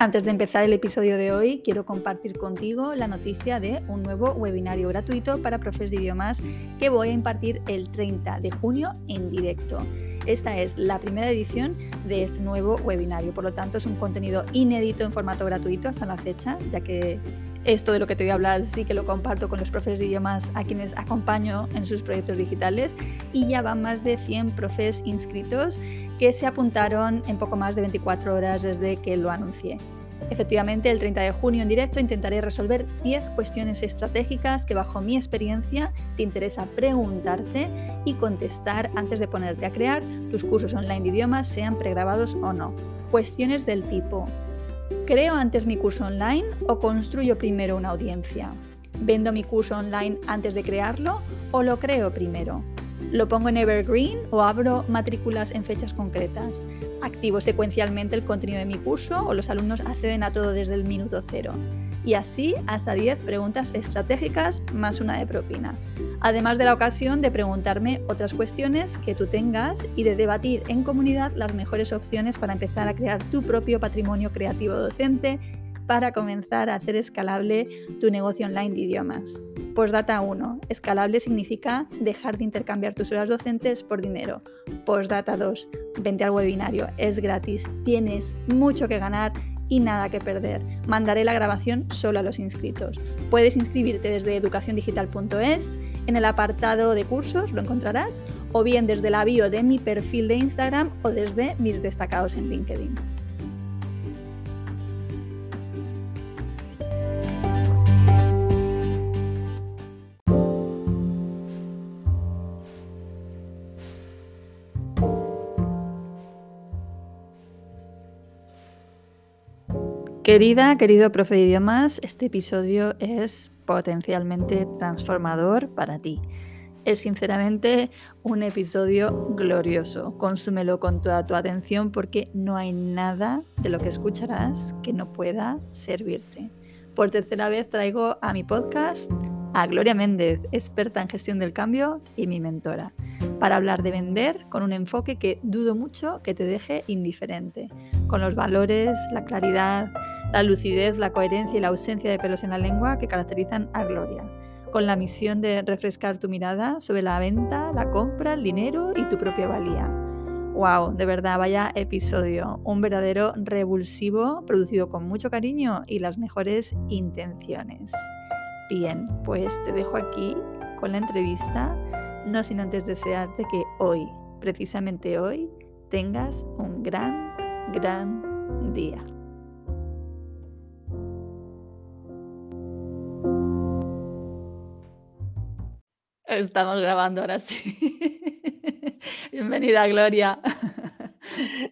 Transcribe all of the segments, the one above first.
Antes de empezar el episodio de hoy, quiero compartir contigo la noticia de un nuevo webinario gratuito para profes de idiomas que voy a impartir el 30 de junio en directo. Esta es la primera edición de este nuevo webinario, por lo tanto es un contenido inédito en formato gratuito hasta la fecha, ya que esto de lo que te voy a hablar sí que lo comparto con los profes de idiomas a quienes acompaño en sus proyectos digitales y ya van más de 100 profes inscritos que se apuntaron en poco más de 24 horas desde que lo anuncié. Efectivamente, el 30 de junio en directo intentaré resolver 10 cuestiones estratégicas que bajo mi experiencia te interesa preguntarte y contestar antes de ponerte a crear tus cursos online de idiomas, sean pregrabados o no. Cuestiones del tipo, ¿creo antes mi curso online o construyo primero una audiencia? ¿Vendo mi curso online antes de crearlo o lo creo primero? ¿Lo pongo en Evergreen o abro matrículas en fechas concretas? ¿Activo secuencialmente el contenido de mi curso o los alumnos acceden a todo desde el minuto cero? Y así hasta 10 preguntas estratégicas más una de propina. Además de la ocasión de preguntarme otras cuestiones que tú tengas y de debatir en comunidad las mejores opciones para empezar a crear tu propio patrimonio creativo docente para comenzar a hacer escalable tu negocio online de idiomas. Postdata 1. Escalable significa dejar de intercambiar tus horas docentes por dinero. Postdata 2. Vente al webinario. Es gratis. Tienes mucho que ganar y nada que perder. Mandaré la grabación solo a los inscritos. Puedes inscribirte desde educaciondigital.es, en el apartado de cursos lo encontrarás, o bien desde la bio de mi perfil de Instagram o desde mis destacados en LinkedIn. Querida, querido profe de idiomas, este episodio es potencialmente transformador para ti. Es sinceramente un episodio glorioso. Consúmelo con toda tu atención porque no hay nada de lo que escucharás que no pueda servirte. Por tercera vez traigo a mi podcast a Gloria Méndez, experta en gestión del cambio y mi mentora, para hablar de vender con un enfoque que dudo mucho que te deje indiferente, con los valores, la claridad, la lucidez, la coherencia y la ausencia de pelos en la lengua que caracterizan a Gloria, con la misión de refrescar tu mirada sobre la venta, la compra, el dinero y tu propia valía. ¡Wow! De verdad, vaya episodio. Un verdadero revulsivo, producido con mucho cariño y las mejores intenciones. Bien, pues te dejo aquí con la entrevista, no sin antes desearte que hoy, precisamente hoy, tengas un gran, gran día. Estamos grabando ahora sí. Bienvenida, Gloria.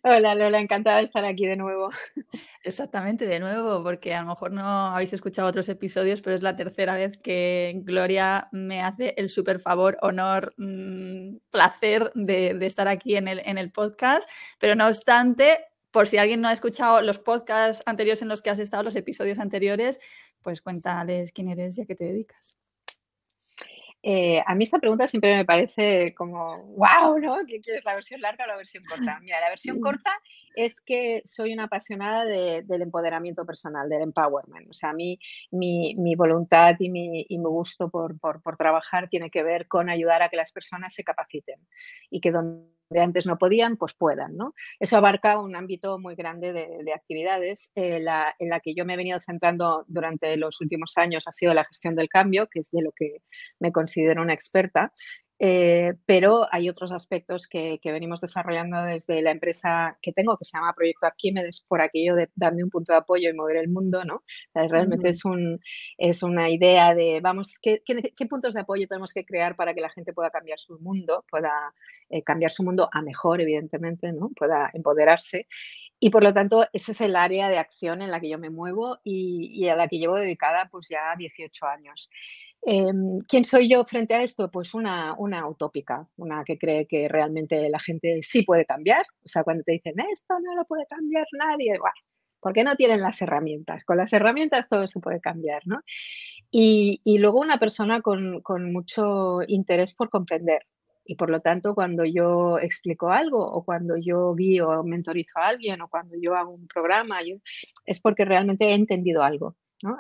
Hola, Lola, encantada de estar aquí de nuevo. Exactamente, de nuevo, porque a lo mejor no habéis escuchado otros episodios, pero es la tercera vez que Gloria me hace el súper favor, honor, mm, placer de, de, estar aquí en el, en el podcast. Pero no obstante, por si alguien no ha escuchado los podcasts anteriores en los que has estado, los episodios anteriores, pues cuéntales quién eres y a qué te dedicas. Eh, a mí esta pregunta siempre me parece como, wow, ¿no? ¿Qué quieres, la versión larga o la versión corta? Mira, la versión corta es que soy una apasionada del empoderamiento personal, del empowerment. O sea, a mí mi, voluntad y mi, gusto por, por, trabajar tiene que ver con ayudar a que las personas se capaciten y que donde antes no podían, pues puedan. ¿no? Eso abarca un ámbito muy grande de, actividades. Eh, la, en la que yo me he venido centrando durante los últimos años ha sido la gestión del cambio, que es de lo que me considero una experta. Eh, pero hay otros aspectos que, venimos desarrollando desde la empresa que tengo, que se llama Proyecto Arquímedes, por aquello de darme un punto de apoyo y mover el mundo, ¿no? realmente es, un, es una idea de, vamos, ¿qué, puntos de apoyo tenemos que crear para que la gente pueda cambiar su mundo, pueda eh, cambiar su mundo a mejor, evidentemente, ¿no? Pueda empoderarse. Y por lo tanto, ese es el área de acción en la que yo me muevo y, a la que llevo dedicada pues ya 18 años. Em, ¿Quién soy yo frente a esto? Pues una, una, utópica, una que cree que realmente la gente sí puede cambiar. O sea, cuando te dicen, esto no lo puede cambiar nadie, bueno, ¿por qué no tienen las herramientas? Con las herramientas todo se puede cambiar, ¿no? Y, y luego una persona con, con mucho interés por comprender. Y por lo tanto, cuando yo explico algo o cuando yo guío o mentorizo a alguien o cuando yo hago un programa, es porque realmente he entendido algo. ¿No?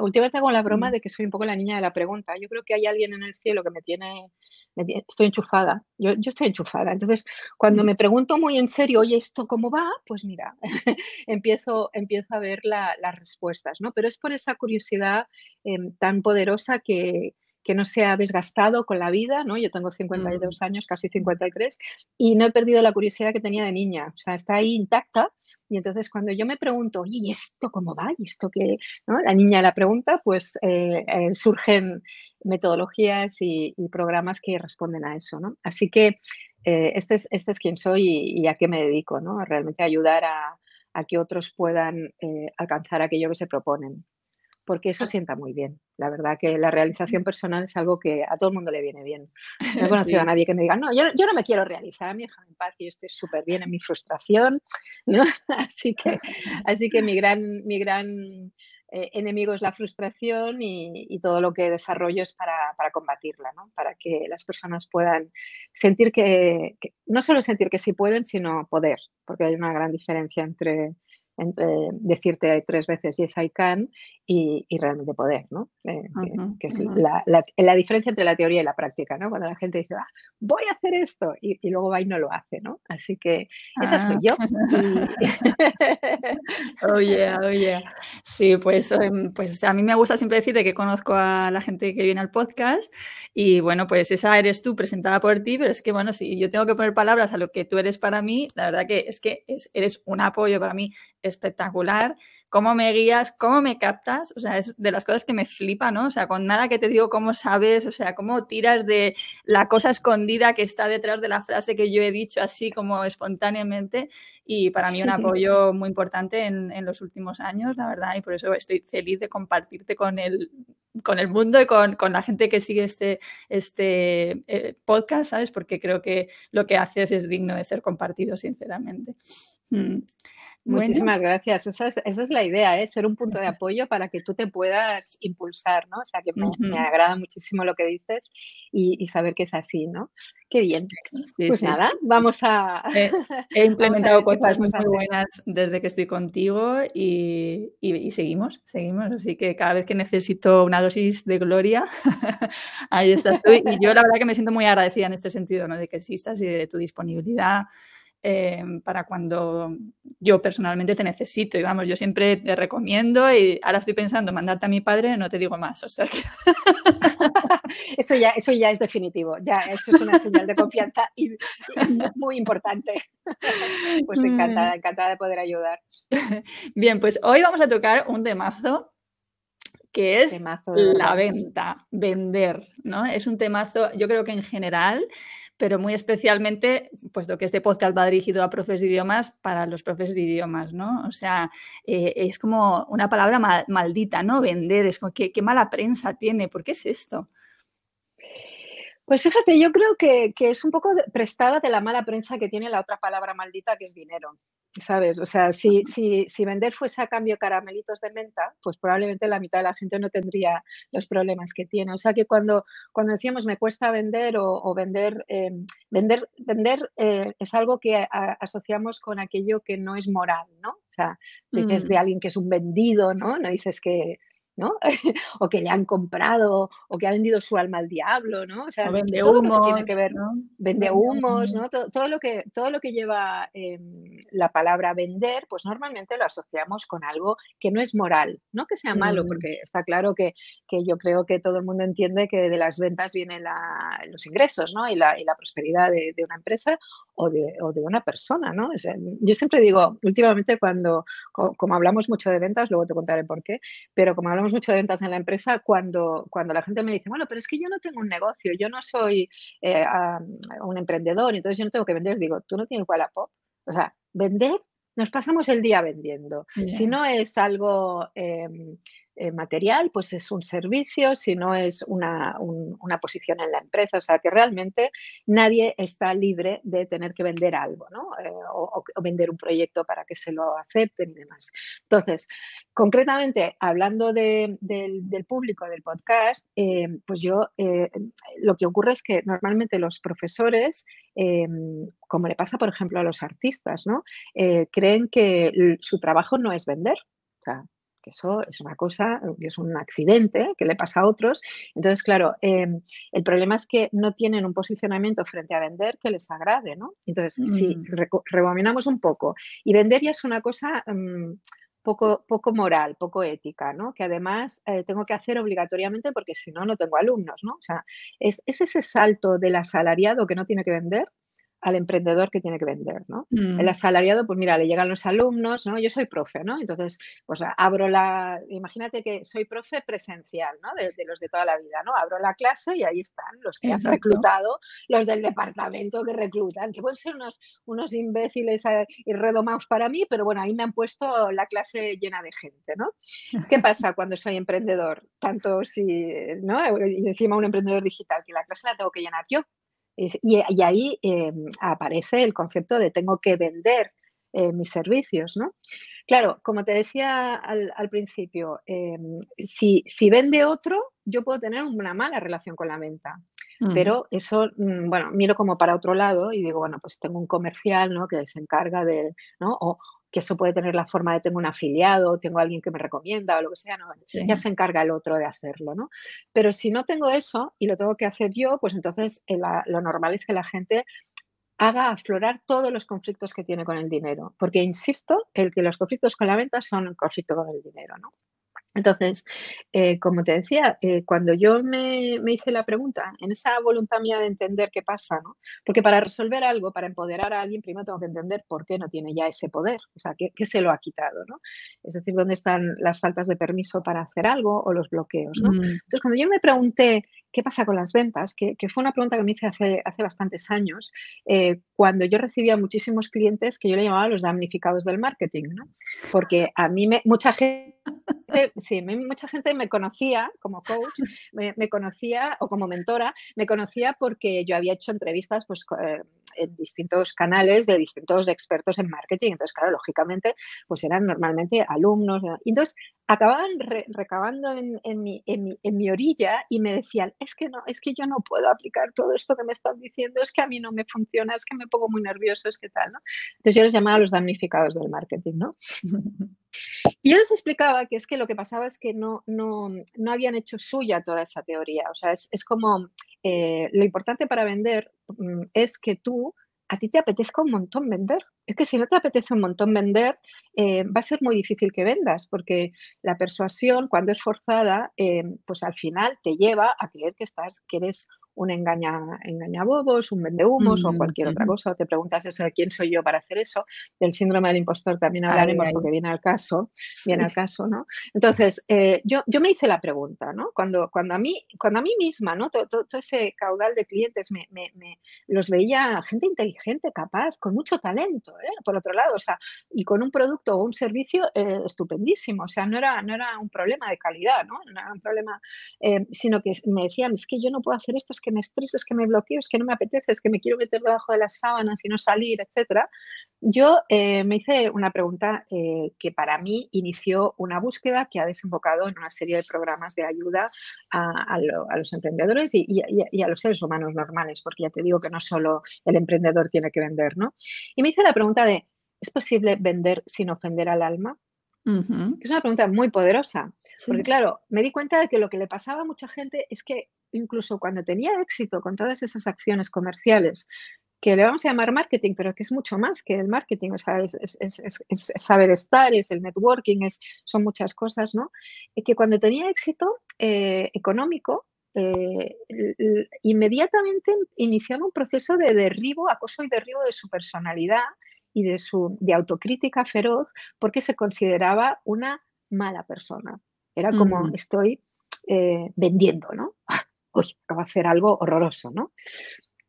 últimamente hago la broma de que soy un poco la niña de la pregunta. Yo creo que hay alguien en el cielo que me tiene, estoy enchufada, yo, yo, estoy enchufada. Entonces, cuando me pregunto muy en serio, oye, ¿esto cómo va? Pues mira, empiezo, empiezo a ver las respuestas, ¿no? Pero es por esa curiosidad em, tan poderosa que, que no se ha desgastado con la vida, ¿no? Yo tengo 52 mm. años, casi 53, y no he perdido la curiosidad que tenía de niña, o sea, está ahí intacta. Y entonces cuando yo me pregunto, oye, ¿y esto cómo va? ¿Y esto qué? ¿No? La niña la pregunta, pues eh, eh, surgen metodologías y, programas que responden a eso, ¿no? Así que eh, este, es, este es quien soy y, a qué me dedico, ¿no? Realmente ayudar a, a que otros puedan alcanzar aquello que se proponen porque eso sienta muy bien. La verdad que la realización personal es algo que a todo el mundo le viene bien. No he conocido a nadie que me diga, no, yo, no me quiero realizar, a mí déjame en paz y estoy súper bien en mi frustración. ¿no? Así, que, así que mi gran, mi gran eh, enemigo es la frustración y, todo lo que desarrollo es para, combatirla, ¿no? para que las personas puedan sentir que, no solo sentir que sí pueden, sino poder, porque hay una gran diferencia entre entre decirte tres veces yes I can y, realmente poder, ¿no? Eh, que, es la, la, diferencia entre la teoría y la práctica, ¿no? Cuando la gente dice, ah, voy a hacer esto y, luego va y no lo hace, ¿no? Así que esa soy yo. oye, oye. Sí, pues, em, pues a mí me gusta siempre decirte que conozco a la gente que viene al podcast y bueno, pues esa eres tú presentada por ti, pero es que bueno, si yo tengo que poner palabras a lo que tú eres para mí, la verdad que es que eres un apoyo para mí espectacular cómo me guías, cómo me captas, o sea, es de las cosas que me flipa, ¿no? O sea, con nada que te digo cómo sabes, o sea, cómo tiras de la cosa escondida que está detrás de la frase que yo he dicho así como espontáneamente y para mí un apoyo muy importante en, los últimos años, la verdad, y por eso estoy feliz de compartirte con el, con el mundo y con, la gente que sigue este, este eh, podcast, ¿sabes? Porque creo que lo que haces es digno de ser compartido, sinceramente. Mm. Muchísimas gracias. Esa es, la idea, ¿eh? ser un punto de apoyo para que tú te puedas impulsar, ¿no? O sea, que me, agrada muchísimo lo que dices y, saber que es así, ¿no? Qué bien. pues nada, vamos a... He, implementado cosas muy, buenas desde que estoy contigo y, seguimos, seguimos. Así que cada vez que necesito una dosis de gloria, ahí estás tú. Y yo la verdad que me siento muy agradecida en este sentido, ¿no? De que existas y de tu disponibilidad Em, para cuando yo personalmente te necesito. Y vamos, yo siempre te recomiendo y ahora estoy pensando mandarte a mi padre, no te digo más. O sea eso, ya, eso ya es definitivo, ya eso es una señal de confianza y, muy importante. pues encantada, encantada de poder ayudar. Bien, pues hoy vamos a tocar un temazo que es la venta, vender, ¿no? Es un temazo, yo creo que en general pero muy especialmente, puesto que este podcast va dirigido a profes de idiomas, para los profes de idiomas, ¿no? O sea, eh, es como una palabra maldita, ¿no? Vender, es como, ¿qué, qué mala prensa tiene? ¿Por qué es esto? Pues fíjate, yo creo que, es un poco prestada de la mala prensa que tiene la otra palabra maldita que es dinero, ¿sabes? O sea, si, si, si, vender fuese a cambio caramelitos de menta, pues probablemente la mitad de la gente no tendría los problemas que tiene. O sea que cuando, cuando decíamos me cuesta vender o, vender, em, vender, vender eh, es algo que asociamos con aquello que no es moral, ¿no? O sea, dices de mm. alguien que es un vendido, ¿no? No dices que ¿no? o que le han comprado, o que ha vendido su alma al diablo, ¿no? O sea, vende humos, tiene que ver, ¿no? Vende humos, ¿no? Todo, lo que, todo lo que lleva em, la palabra vender, pues normalmente lo asociamos con algo que no es moral, no que sea malo, mm. porque está claro que, que, yo creo que todo el mundo entiende que de las ventas vienen los ingresos, ¿no? Y la, y la prosperidad de, de, una empresa o de, o de una persona, ¿no? yo siempre digo, últimamente cuando, como, hablamos mucho de ventas, luego te contaré por qué, pero como hablamos mucho de ventas en la empresa, cuando, cuando la gente me dice, bueno, pero es que yo no tengo un negocio, yo no soy eh, un emprendedor, entonces yo no tengo que vender, digo, tú no tienes pop O sea, vender, nos pasamos el día vendiendo. Si no es algo... Em, eh, material, pues es un servicio, si no es una, posición en la empresa. O sea, que realmente nadie está libre de tener que vender algo, ¿no? Eh, o, vender un proyecto para que se lo acepten y demás. Entonces, concretamente, hablando del, público del podcast, eh, pues yo lo que ocurre es que normalmente los profesores, como le pasa, por ejemplo, a los artistas, ¿no? creen que su trabajo no es vender. O sea, que eso es una cosa, es un accidente que le pasa a otros. Entonces, claro, em, el problema es que no tienen un posicionamiento frente a vender que les agrade, ¿no? Entonces, si mm. rebobinamos un poco, y vender ya es una cosa... Mm, poco, poco moral, poco ética, ¿no? Que además eh, tengo que hacer obligatoriamente porque si no, no tengo alumnos, ¿no? O sea, es, es, ese salto del asalariado que no tiene que vender al emprendedor que tiene que vender, ¿no? El mm. asalariado, pues mira, le llegan los alumnos, ¿no? Yo soy profe, ¿no? Entonces, pues abro la, imagínate que soy profe presencial, ¿no? De, los de toda la vida, ¿no? Abro la clase y ahí están los que han reclutado, los del departamento que reclutan, que pueden ser unos, unos imbéciles eh, y redomados para mí, pero bueno, ahí me han puesto la clase llena de gente, ¿no? ¿Qué pasa cuando soy emprendedor? Tanto si, ¿no? Y encima un emprendedor digital, que la clase la tengo que llenar yo, y, ahí em, aparece el concepto de tengo que vender eh, mis servicios, ¿no? Claro, como te decía al, principio, em, si, vende otro, yo puedo tener una mala relación con la venta. Pero eso, mm, bueno, miro como para otro lado y digo, bueno, pues tengo un comercial, ¿no? Que se encarga de, ¿no? O, que eso puede tener la forma de tengo un afiliado, tengo alguien que me recomienda o lo que sea, no, ya se encarga el otro de hacerlo, ¿no? Pero si no tengo eso y lo tengo que hacer yo, pues entonces eh, lo normal es que la gente haga aflorar todos los conflictos que tiene con el dinero, porque insisto, el que los conflictos con la venta son un conflicto con el dinero, ¿no? Entonces, eh, como te decía, eh, cuando yo me, hice la pregunta, en esa voluntad mía de entender qué pasa, ¿no? Porque para resolver algo, para empoderar a alguien, primero tengo que entender por qué no tiene ya ese poder, o sea, qué, se lo ha quitado, ¿no? Es decir, dónde están las faltas de permiso para hacer algo o los bloqueos, ¿no? Mm. Entonces, cuando yo me pregunté qué pasa con las ventas, que, fue una pregunta que me hice hace, hace bastantes años, eh, cuando yo recibía muchísimos clientes que yo le llamaba los damnificados del marketing, ¿no? Porque a mí me, mucha gente sí, mucha gente me conocía como coach, me, conocía o como mentora, me conocía porque yo había hecho entrevistas pues, eh, en distintos canales de distintos expertos en marketing. Entonces, claro, lógicamente, pues eran normalmente alumnos. Y entonces, acababan recabando en, mi, en, mi, orilla y me decían, es que no, es que yo no puedo aplicar todo esto que me están diciendo, es que a mí no me funciona, es que me pongo muy nervioso, es que tal, ¿no? Entonces yo les llamaba los damnificados del marketing, ¿no? Y yo les explicaba que es que lo que pasaba es que no, no, no habían hecho suya toda esa teoría. O sea, es, es como eh, lo importante para vender mm, es que tú, a ti te apetezca un montón vender. Es que si no te apetece un montón vender, eh, va a ser muy difícil que vendas, porque la persuasión, cuando es forzada, eh, pues al final te lleva a creer que estás, que eres un engaña, engañabobos, un vendehumos o cualquier otra cosa. te preguntas eso de quién soy yo para hacer eso. Del síndrome del impostor también hablaremos porque viene al caso, viene al caso, ¿no? Entonces, eh, yo, yo me hice la pregunta, ¿no? Cuando, cuando, a, mí, cuando a mí misma, ¿no? Todo, todo, ese caudal de clientes me, me, me, los veía gente inteligente, capaz, con mucho talento, ¿eh? Por otro lado, o sea, y con un producto o un servicio eh, estupendísimo, o sea, no era, no era un problema de calidad, ¿no? No era un problema, eh, sino que me decían, es que yo no puedo hacer esto, que me estreso, es que me bloqueo, es que no me apetece, es que me quiero meter debajo de las sábanas y no salir, etcétera. Yo eh, me hice una pregunta eh, que para mí inició una búsqueda que ha desembocado en una serie de programas de ayuda a, los emprendedores y, y, a los seres humanos normales, porque ya te digo que no solo el emprendedor tiene que vender, ¿no? Y me hice la pregunta de, ¿es posible vender sin ofender al alma? Es una pregunta muy poderosa, porque claro, me di cuenta de que lo que le pasaba a mucha gente es que incluso cuando tenía éxito con todas esas acciones comerciales, que le vamos a llamar marketing, pero que es mucho más que el marketing, o sea, es, saber estar, es el networking, es, son muchas cosas, ¿no? Y que cuando tenía éxito eh, económico, eh, inmediatamente iniciaba un proceso de derribo, acoso y derribo de su personalidad y de su de autocrítica feroz porque se consideraba una mala persona. Era como mm. estoy eh, vendiendo, ¿no? Uy, acabo de hacer algo horroroso, ¿no?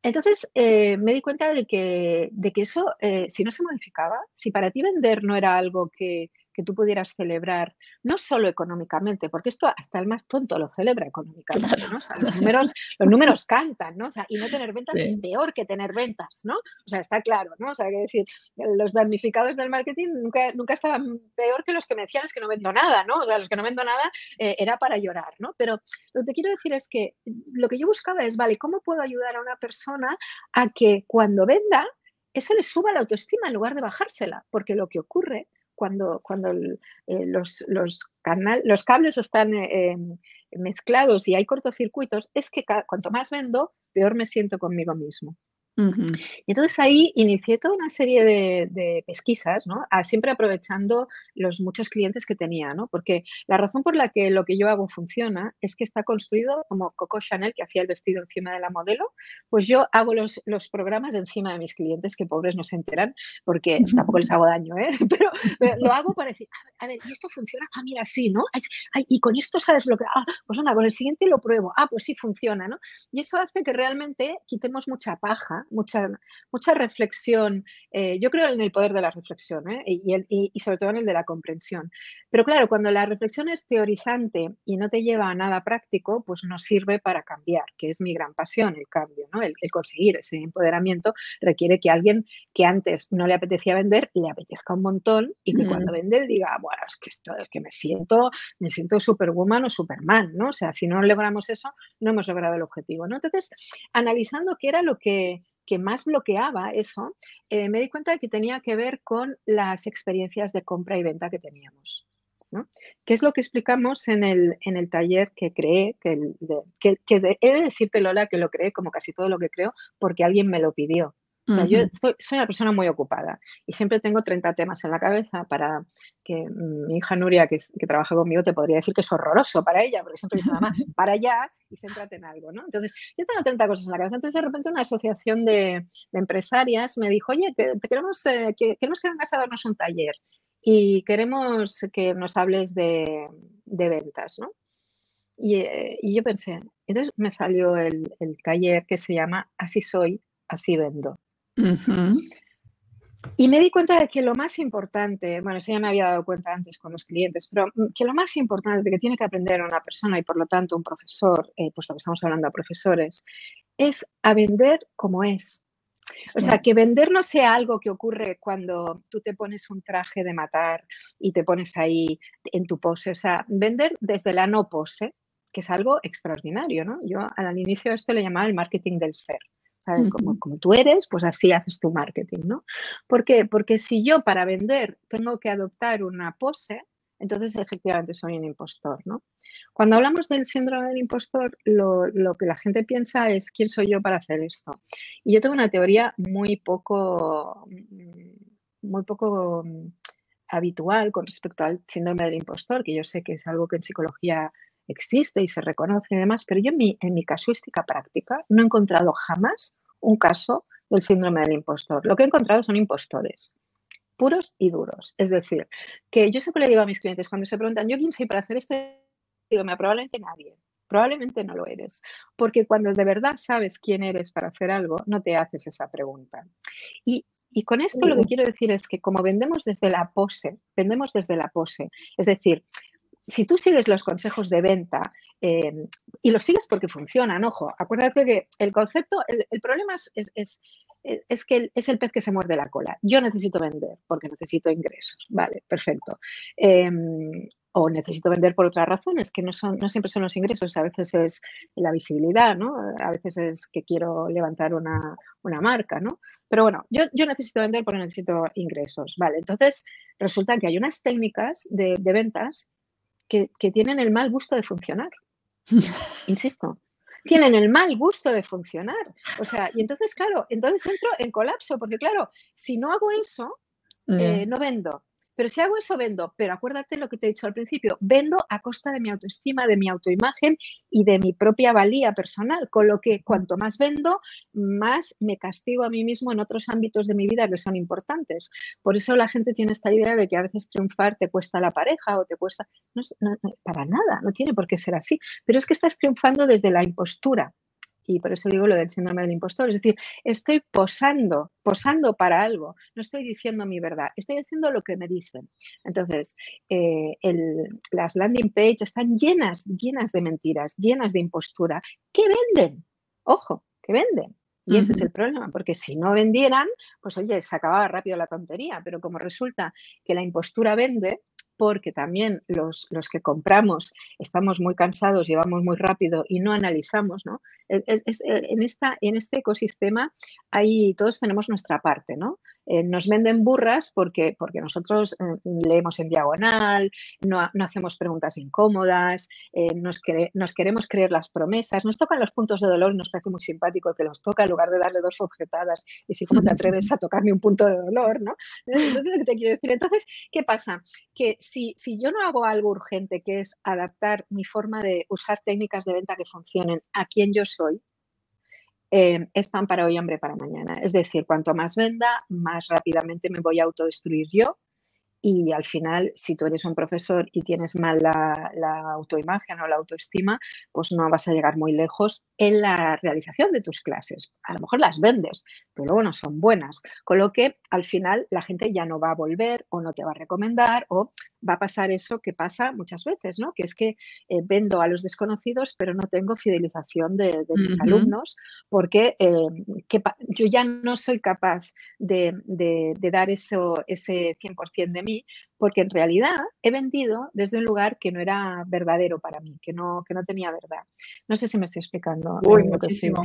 Entonces eh, me di cuenta de que, de que eso, eh, si no se modificaba, si para ti vender no era algo que, que tú pudieras celebrar, no solo económicamente, porque esto hasta el más tonto lo celebra económicamente, ¿no? O sea, los números, los números cantan, ¿no? O sea, y no tener ventas es peor que tener ventas, ¿no? O sea, está claro, ¿no? O sea, que decir, los damnificados del marketing nunca, nunca estaban peor que los que me decían es que no vendo nada, ¿no? O sea, los que no vendo nada eh, era para llorar, ¿no? Pero lo que te quiero decir es que lo que yo buscaba es, vale, ¿cómo puedo ayudar a una persona a que cuando venda, eso le suba la autoestima en lugar de bajársela? Porque lo que ocurre cuando, cuando eh, los, los, los, cables están eh, em, mezclados y hay cortocircuitos, es que cuanto más vendo, peor me siento conmigo mismo. Y entonces ahí inicié toda una serie de, pesquisas, ¿no? siempre aprovechando los muchos clientes que tenía, ¿no? Porque la razón por la que lo que yo hago funciona es que está construido como Coco Chanel, que hacía el vestido encima de la modelo, pues yo hago los, los programas encima de mis clientes, que pobres no se enteran, porque tampoco les hago daño, ¿eh? Pero, lo hago para decir, a ver, ¿y esto funciona? Ah, mira, sí, ¿no? y con esto sabes lo que... Ah, pues anda, con el siguiente lo pruebo. Ah, pues sí funciona, ¿no? Y eso hace que realmente quitemos mucha paja mucha, mucha reflexión. Eh, yo creo en el poder de la reflexión ¿eh? y, sobre todo en el de la comprensión. Pero claro, cuando la reflexión es teorizante y no te lleva a nada práctico, pues no sirve para cambiar, que es mi gran pasión, el cambio, ¿no? el, conseguir ese empoderamiento requiere que alguien que antes no le apetecía vender, le apetezca un montón y que cuando vende diga, bueno, es que esto es que me siento, me siento superwoman o superman, ¿no? O sea, si no logramos eso, no hemos logrado el objetivo, ¿no? Entonces, analizando qué era lo que que más bloqueaba eso, eh, me di cuenta de que tenía que ver con las experiencias de compra y venta que teníamos. ¿no? ¿Qué es lo que explicamos en el, en el taller que creé? Que, que, que he de decirte, Lola, que lo creé como casi todo lo que creo porque alguien me lo pidió yo soy una persona muy ocupada y siempre tengo 30 temas en la cabeza para que mi hija Nuria, que, trabaja conmigo, te podría decir que es horroroso para ella, porque siempre dice, mamá, para allá y céntrate en algo, ¿no? Entonces, yo tengo 30 cosas en la cabeza. Entonces, de repente, una asociación de, empresarias me dijo, oye, te, queremos, eh, que, queremos que vengas a darnos un taller y queremos que nos hables de, ventas, ¿no? Eh, y, yo pensé, entonces me salió el, el taller que se llama Así soy, así vendo. Y me di cuenta de que lo más importante, bueno, eso ya me había dado cuenta antes con los clientes, pero mm, que lo más importante que tiene que aprender una persona y por lo tanto un profesor, eh, puesto que estamos hablando a profesores, es a vender como es. O sea, que vender no sea algo que ocurre cuando tú te pones un traje de matar y te pones ahí en tu pose. O sea, vender desde la no pose, que es algo extraordinario, ¿no? Yo al inicio a esto le llamaba el marketing del ser. Como, tú eres, pues así haces tu marketing, ¿no? ¿Por qué? Porque si yo para vender tengo que adoptar una pose, entonces efectivamente soy un impostor, ¿no? Cuando hablamos del síndrome del impostor, lo, que la gente piensa es quién soy yo para hacer esto. Y yo tengo una teoría muy poco, mm, muy poco mm, habitual con respecto al síndrome del impostor, que yo sé que es algo que en psicología existe y se reconoce y demás, pero yo en mi, en mi casuística práctica no he encontrado jamás un caso del síndrome del impostor. Lo que he encontrado son impostores puros y duros. Es decir, que yo siempre le digo a mis clientes cuando se preguntan, ¿yo quién soy para hacer esto? Digo, probablemente nadie. Probablemente no lo eres. Porque cuando de verdad sabes quién eres para hacer algo, no te haces esa pregunta. Y, y con esto lo que quiero decir es que como vendemos desde la pose, vendemos desde la pose. Es decir, si tú sigues los consejos de venta em, y los sigues porque funcionan, ojo, acuérdate que el concepto, el, problema es, es, es, que es el pez que se muerde la cola. Yo necesito vender porque necesito ingresos, vale, perfecto. Em, o necesito vender por otras razones, que no, son, no siempre son los ingresos, a veces es la visibilidad, ¿no? A veces es que quiero levantar una, una marca, ¿no? Pero bueno, yo, yo necesito vender porque necesito ingresos. Vale, entonces resulta que hay unas técnicas de, ventas que, que tienen el mal gusto de funcionar. Insisto, tienen el mal gusto de funcionar. O sea, y entonces, claro, entonces entro en colapso, porque claro, si no hago eso, eh, no vendo. Pero si hago eso, vendo. Pero acuérdate lo que te he dicho al principio, vendo a costa de mi autoestima, de mi autoimagen y de mi propia valía personal. Con lo que cuanto más vendo, más me castigo a mí mismo en otros ámbitos de mi vida que son importantes. Por eso la gente tiene esta idea de que a veces triunfar te cuesta la pareja o te cuesta... no, para nada, no tiene por qué ser así. Pero es que estás triunfando desde la impostura y por eso digo lo del síndrome del impostor, es decir, estoy posando, posando para algo, no estoy diciendo mi verdad, estoy haciendo lo que me dicen. Entonces, eh, las landing page están llenas, llenas de mentiras, llenas de impostura. ¿Qué venden? Ojo, ¿qué venden? Y ese es el problema, porque si no vendieran, pues oye, se acababa rápido la tontería, pero como resulta que la impostura vende, porque también los, los, que compramos estamos muy cansados, llevamos muy rápido y no analizamos, ¿no? en, esta, en este ecosistema ahí todos tenemos nuestra parte, ¿no? Eh, nos venden burras porque, porque nosotros eh, leemos en diagonal, no, no hacemos preguntas incómodas, eh, nos, queremos creer las promesas, nos tocan los puntos de dolor y nos parece muy simpático que los toca en lugar de darle dos objetadas y decir, ¿cómo te atreves a tocarme un punto de dolor? ¿no? Entonces, que te quiero decir. Entonces, ¿qué pasa? Que si, si yo no hago algo urgente, que es adaptar mi forma de usar técnicas de venta que funcionen a quien yo soy, eh, es pan para hoy, hambre para mañana. Es decir, cuanto más venda, más rápidamente me voy a autodestruir yo y al final, si tú eres un profesor y tienes mal la, autoimagen o la autoestima, pues no vas a llegar muy lejos en la realización de tus clases. A lo mejor las vendes, pero luego no son buenas. Con lo que al final la gente ya no va a volver o no te va a recomendar o va a pasar eso que pasa muchas veces, ¿no? Que es que eh, vendo a los desconocidos, pero no tengo fidelización de, mis alumnos porque eh, yo ya no soy capaz de, de dar eso, ese 100% de mí mariée porque en realidad he vendido desde un lugar que no era verdadero para mí, que no, que no tenía verdad. No sé si me estoy explicando lo que estoy diciendo,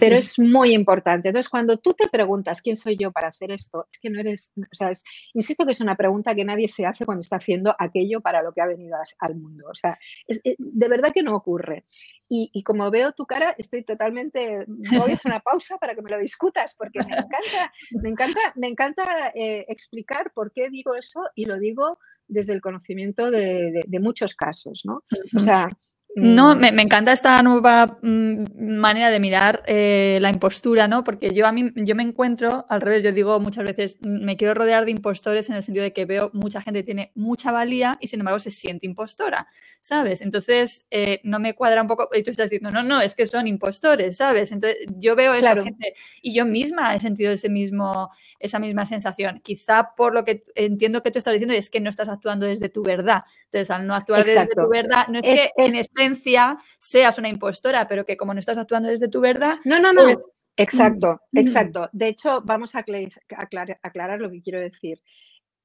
pero es muy importante. Entonces, cuando tú te preguntas quién soy yo para hacer esto, es que no eres, o sea, insisto que es una pregunta que nadie se hace cuando está haciendo aquello para lo que ha venido al mundo. O sea, eh, de verdad que no ocurre. Y, como veo tu cara, estoy totalmente, voy a hacer una pausa para que me lo discutas, porque me encanta, me encanta, me encanta eh, explicar por qué digo eso y lo digo desde el conocimiento de, de muchos casos, ¿no? O sea, no, mm. me, encanta esta nueva mm, manera de mirar eh, la impostura, ¿no? Porque yo a mí, yo me encuentro, al revés, yo digo muchas veces, mm, me quiero rodear de impostores en el sentido de que veo mucha gente que tiene mucha valía y sin embargo se siente impostora, ¿sabes? Entonces, eh, no me cuadra un poco, y tú estás diciendo, no, no, es que son impostores, ¿sabes? Entonces, yo veo esa gente y yo misma he sentido ese mismo, esa misma sensación. Quizá por lo que entiendo que tú estás diciendo es que no estás actuando desde tu verdad. Entonces, al no actuar desde tu verdad, no es, que en esencia seas una impostora, pero que como no estás actuando desde tu verdad. No, no, no. Pues exacto, mm, mm. exacto. De hecho, vamos a aclarar, lo que quiero decir.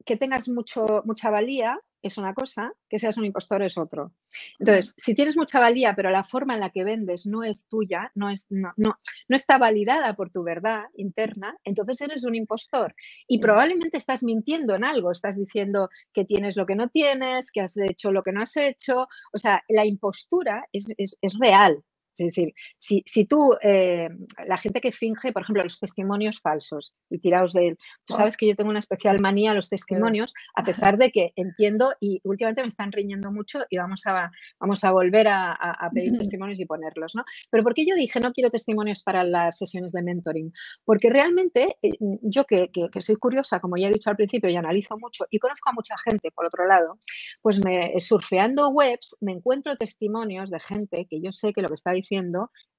Que tengas mucho, mucha valía es una cosa, que seas un impostor es otro. Entonces, si tienes mucha valía, pero la forma en la que vendes no es tuya, no, es, no, no, no está validada por tu verdad interna, entonces eres un impostor. Y probablemente estás mintiendo en algo, estás diciendo que tienes lo que no tienes, que has hecho lo que no has hecho. O sea, la impostura es, es, es real, es decir, si, si tú, eh, la gente que finge, por ejemplo, los testimonios falsos y tirados de él, tú sabes que yo tengo una especial manía a los testimonios, a pesar de que entiendo y últimamente me están riñendo mucho y vamos a, vamos a volver a, pedir testimonios y ponerlos, ¿no? Pero ¿por qué yo dije no quiero testimonios para las sesiones de mentoring? Porque realmente eh, yo que, que, soy curiosa, como ya he dicho al principio, y analizo mucho y conozco a mucha gente, por otro lado, pues me surfeando webs me encuentro testimonios de gente que yo sé que lo que está diciendo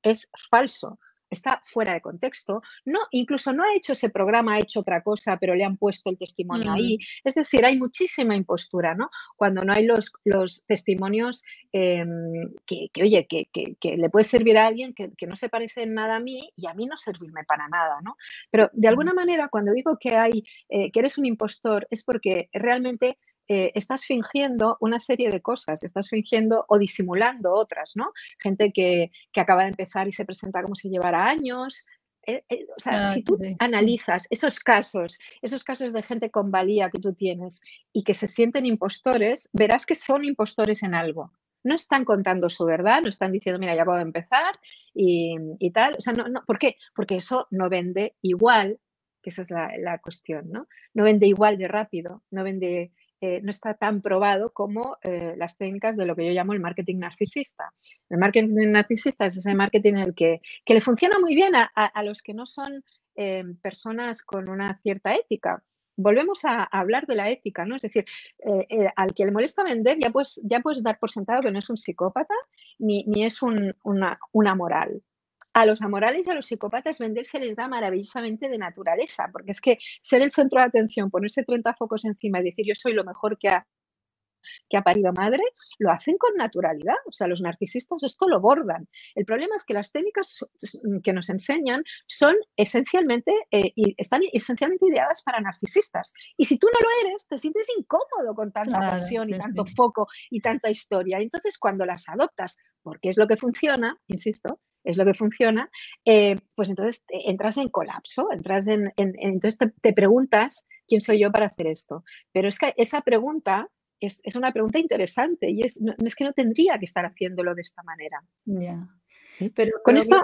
es falso, está fuera de contexto. No, incluso no ha hecho ese programa, ha hecho otra cosa, pero le han puesto el testimonio ahí. Mm. Es decir, hay muchísima impostura, ¿no? Cuando no hay los, los testimonios em, que, oye, que, que, le puede servir a alguien que, no se parece en nada a mí y a mí no servirme para nada, ¿no? Pero de alguna manera, cuando digo que hay, eh, que eres un impostor, es porque realmente eh, estás fingiendo una serie de cosas, estás fingiendo o disimulando otras, ¿no? Gente que, acaba de empezar y se presenta como si llevara años, eh, eh, o sea, si tú analizas esos casos, esos casos de gente con valía que tú tienes y que se sienten impostores, verás que son impostores en algo. No están contando su verdad, no están diciendo, mira, ya puedo empezar y, tal. O sea, no, no, ¿por qué? Porque eso no vende igual, que esa es la, la cuestión, ¿no? No vende igual de rápido, no vende eh, no está tan probado como eh, las técnicas de lo que yo llamo el marketing narcisista. El marketing narcisista es ese marketing en el que, le funciona muy bien a, los que no son eh, personas con una cierta ética. Volvemos a, hablar de la ética, ¿no? Es decir, al que le molesta vender ya puedes, ya puedes dar por sentado que no es un psicópata ni, es una, una moral a los amorales y a los psicópatas vender se les da maravillosamente de naturaleza, porque es que ser el centro de atención, ponerse 30 focos encima y decir yo soy lo mejor que ha, que ha parido madre, lo hacen con naturalidad. O sea, los narcisistas esto lo bordan. El problema es que las técnicas que nos enseñan son esencialmente, eh, y están esencialmente ideadas para narcisistas. Y si tú no lo eres, te sientes incómodo con tanta pasión y tanto foco y tanta historia. Entonces, cuando las adoptas, porque es lo que funciona, insisto, es lo que funciona, eh, pues entonces entras en colapso, entras en, entonces te, preguntas quién soy yo para hacer esto. Pero es que esa pregunta es, una pregunta interesante y es, no, es que no tendría que estar haciéndolo de esta manera. Ya. Pero con esto...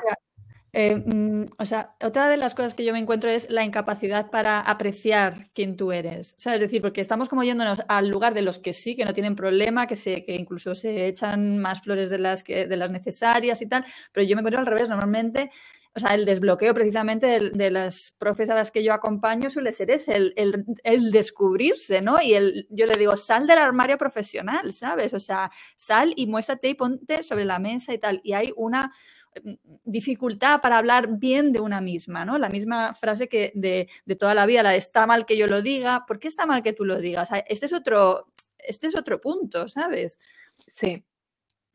Eh, mm, o sea, otra de las cosas que yo me encuentro es la incapacidad para apreciar quién tú eres. ¿sabes? Es decir, porque estamos como yéndonos al lugar de los que sí, que no tienen problema, que, se, que incluso se echan más flores de las, que, de las necesarias y tal, pero yo me encuentro al revés. Normalmente o sea, el desbloqueo precisamente de, las profes a las que yo acompaño suele ser ese, el, descubrirse, ¿no? Y el, yo le digo, sal del armario profesional, ¿sabes? O sea, sal y muéstrate y ponte sobre la mesa y tal. Y hay una mm, dificultad para hablar bien de una misma, ¿no? La misma frase que de, de toda la vida, la de está mal que yo lo diga, ¿por qué está mal que tú lo digas? Este es otro, este es otro punto, ¿sabes? Sí,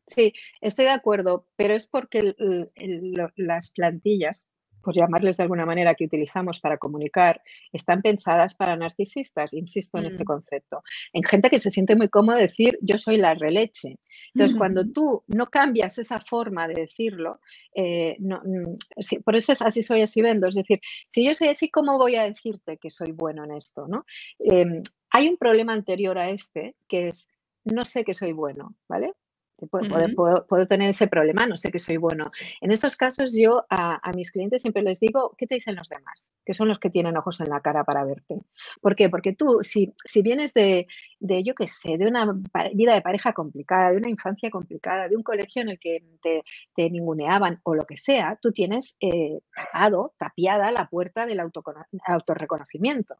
Sí, estoy de acuerdo, pero es porque las plantillas, por llamarles de alguna manera, que utilizamos para comunicar, están pensadas para narcisistas, insisto en este mm. concepto, en gente que se siente muy cómodo decir yo soy la releche. Entonces, cuando tú no cambias esa forma de decirlo, eh, mm, por eso es así soy, así vendo, es decir, si yo soy así, ¿cómo voy a decirte que soy bueno en esto? ¿no? Em, hay un problema anterior a este, que es no sé que soy bueno, ¿vale? Puedo, tener ese problema, no sé que soy bueno. En esos casos yo a, mis clientes siempre les digo, ¿qué te dicen los demás? Que son los que tienen ojos en la cara para verte. ¿Por qué? Porque tú, si, si vienes de, de, yo qué sé, de una vida de pareja complicada, de una infancia complicada, de un colegio en el que te, te ninguneaban o lo que sea, tú tienes eh, tapado, tapiada la puerta del autorreconocimiento.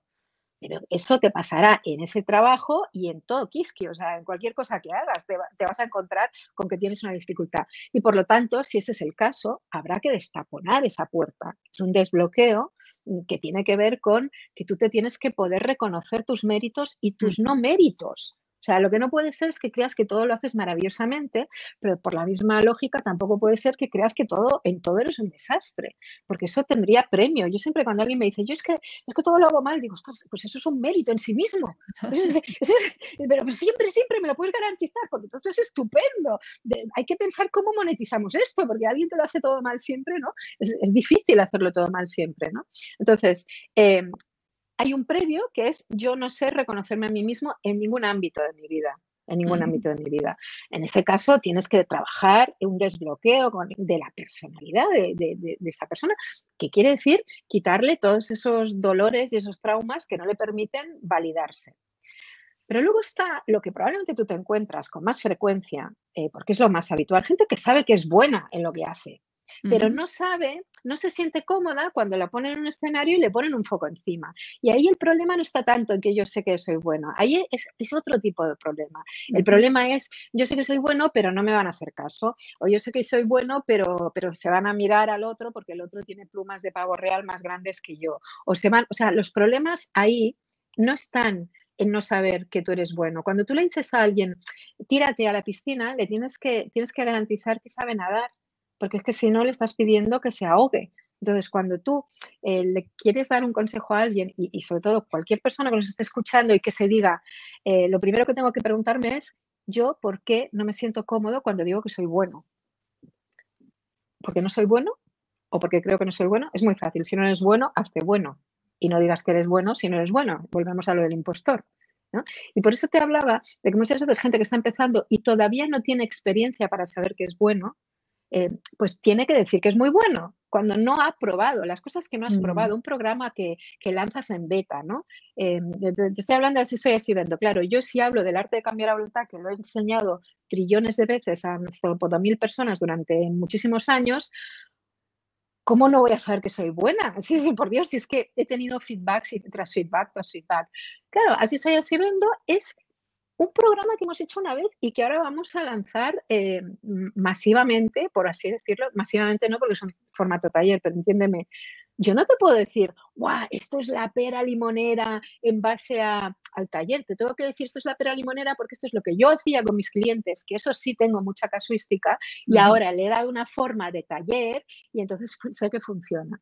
Pero eso te pasará en ese trabajo y en todo Kiski, o sea, en cualquier cosa que hagas, te, vas a encontrar con que tienes una dificultad. Y por lo tanto, si ese es el caso, habrá que destaponar esa puerta. Es un desbloqueo mm, que tiene que ver con que tú te tienes que poder reconocer tus méritos y tus no méritos. O sea, lo que no puede ser es que creas que todo lo haces maravillosamente, pero por la misma lógica tampoco puede ser que creas que todo en todo eres un desastre, porque eso tendría premio. Yo siempre cuando alguien me dice, yo es que es que todo lo hago mal, digo, pues eso es un mérito en sí mismo. pero siempre, siempre me lo puedes garantizar, porque entonces es estupendo. hay que pensar cómo monetizamos esto, porque alguien te lo hace todo mal siempre, ¿no? Es, difícil hacerlo todo mal siempre, ¿no? Entonces, eh, hay un previo que es yo no sé reconocerme a mí mismo en ningún ámbito de mi vida en ningún ámbito de mi vida. En ese caso, tienes que trabajar un desbloqueo de la personalidad de, esa persona, que quiere decir quitarle todos esos dolores y esos traumas que no le permiten validarse. Pero luego está lo que probablemente tú te encuentras con más frecuencia, eh, porque es lo más habitual, gente que sabe que es buena en lo que hace, pero no sabe, no se siente cómoda cuando la ponen en un escenario y le ponen un foco encima. Y ahí el problema no está tanto en que yo sé que soy bueno, ahí es, otro tipo de problema. El problema es, yo sé que soy bueno, pero no me van a hacer caso, o yo sé que soy bueno, pero, pero se van a mirar al otro porque el otro tiene plumas de pavo real más grandes que yo. O, se van, o sea, los problemas ahí no están en no saber que tú eres bueno. Cuando tú le dices a alguien, tírate a la piscina, le tienes que, tienes que garantizar que sabe nadar porque es que si no le estás pidiendo que se ahogue. Entonces, cuando tú eh, le quieres dar un consejo a alguien y, sobre todo cualquier persona que nos esté escuchando y que se diga, eh, lo primero que tengo que preguntarme es, yo, ¿por qué no me siento cómodo cuando digo que soy bueno? ¿Porque no soy bueno? o porque creo que no soy bueno, es muy fácil. Si no eres bueno, hazte bueno. Y no digas que eres bueno si no eres bueno. Volvemos a lo del impostor. Y por eso te hablaba de que muchas veces gente que está empezando y todavía no tiene experiencia para saber que es bueno, eh, pues tiene que decir que es muy bueno cuando no ha probado las cosas que no has probado, un programa que, lanzas en beta, ¿no? Eh, te, estoy hablando de si soy así vendo. Claro, yo sí hablo del arte de cambiar a voluntad, que lo he enseñado trillones de veces a mil personas durante muchísimos años, ¿cómo no voy a saber que soy buena? Sí, sí, por Dios, si es que he tenido feedback tras feedback tras feedback. Claro, así soy, así vendo, es un programa que hemos hecho una vez y que ahora vamos a lanzar eh, masivamente, por así decirlo, masivamente no porque es un formato taller, pero entiéndeme, yo no te puedo decir, guau, esto es la pera limonera en base a, al taller. Te tengo que decir, esto es la pera limonera porque esto es lo que yo hacía con mis clientes, que eso sí tengo mucha casuística y ahora le he dado una forma de taller y entonces sé que funciona.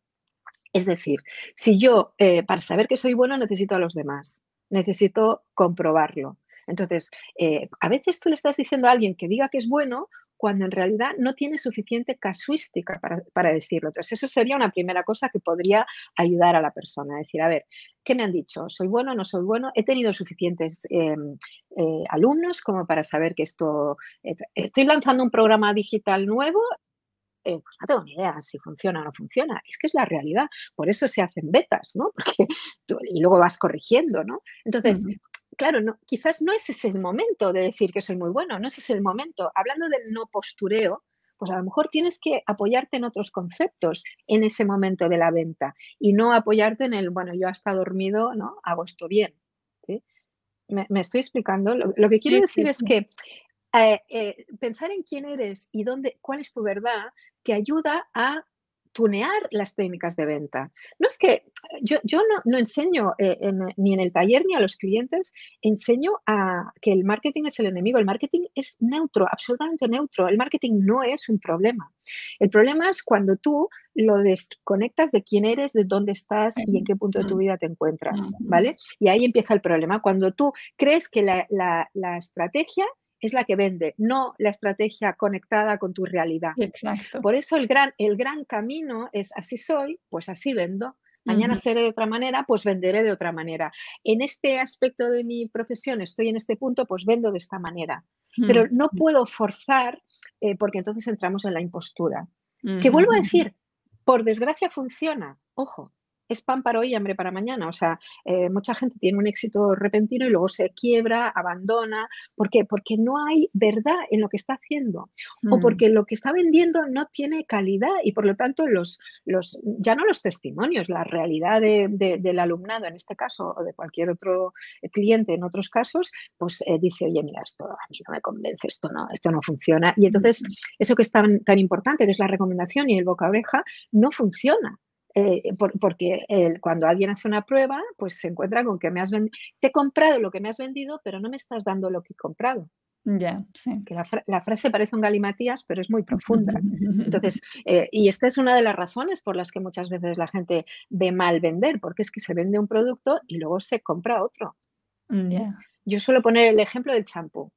Es decir, si yo, eh, para saber que soy bueno, necesito a los demás, necesito comprobarlo. Entonces, eh, a veces tú le estás diciendo a alguien que diga que es bueno cuando en realidad no tiene suficiente casuística para, decirlo. Entonces, eso sería una primera cosa que podría ayudar a la persona. Decir, a ver, ¿qué me han dicho? ¿Soy bueno? ¿No soy bueno? ¿He tenido suficientes em, eh, alumnos como para saber que esto... Eh, estoy lanzando un programa digital nuevo pues no tengo ni idea si funciona o no funciona. Es que es la realidad. Por eso se hacen betas, ¿no? Porque y luego vas corrigiendo, ¿no? Entonces, claro, no, quizás no ese es el momento de decir que soy muy bueno, no ese es el momento. Hablando del no postureo, pues a lo mejor tienes que apoyarte en otros conceptos en ese momento de la venta y no apoyarte en el, bueno, yo hasta dormido, ¿no? Hago esto bien. ¿sí? Me, estoy explicando. Lo, que quiero decir es que eh, eh, pensar en quién eres y dónde, cuál es tu verdad, te ayuda a tunear las técnicas de venta. No es que yo, yo no, enseño eh, ni en el taller ni a los clientes, enseño a que el marketing es el enemigo. El marketing es neutro, absolutamente neutro. El marketing no es un problema. El problema es cuando tú lo desconectas de quién eres, de dónde estás y en qué punto de tu vida te encuentras, ¿vale? Y ahí empieza el problema. Cuando tú crees que la, la estrategia es la que vende, no la estrategia conectada con tu realidad. Exacto. Por eso el gran, el gran camino es así soy, pues así vendo. Mañana seré de otra manera, pues venderé de otra manera. En este aspecto de mi profesión estoy en este punto, pues vendo de esta manera. Pero no puedo forzar eh, porque entonces entramos en la impostura. Que vuelvo a decir, por desgracia funciona. Ojo, es pan para hoy y hambre para mañana. O sea, eh, mucha gente tiene un éxito repentino y luego se quiebra, abandona. ¿Por qué? Porque no hay verdad en lo que está haciendo o mm. porque lo que está vendiendo no tiene calidad y por lo tanto los, los ya no los testimonios, la realidad del alumnado en este caso o de cualquier otro cliente en otros casos, pues eh, dice, oye, mira, esto a mí no me convence, esto no, esto no funciona. Y entonces eso que es tan, tan importante, que es la recomendación y el boca oreja, no funciona. Eh, porque cuando alguien hace una prueba, pues se encuentra con que me has vendido, te he comprado lo que me has vendido, pero no me estás dando lo que he comprado. Ya, sí. Que la, frase parece un galimatías, pero es muy profunda. Entonces, eh, y esta es una de las razones por las que muchas veces la gente ve mal vender, porque es que se vende un producto y luego se compra otro. Yo suelo poner el ejemplo del champú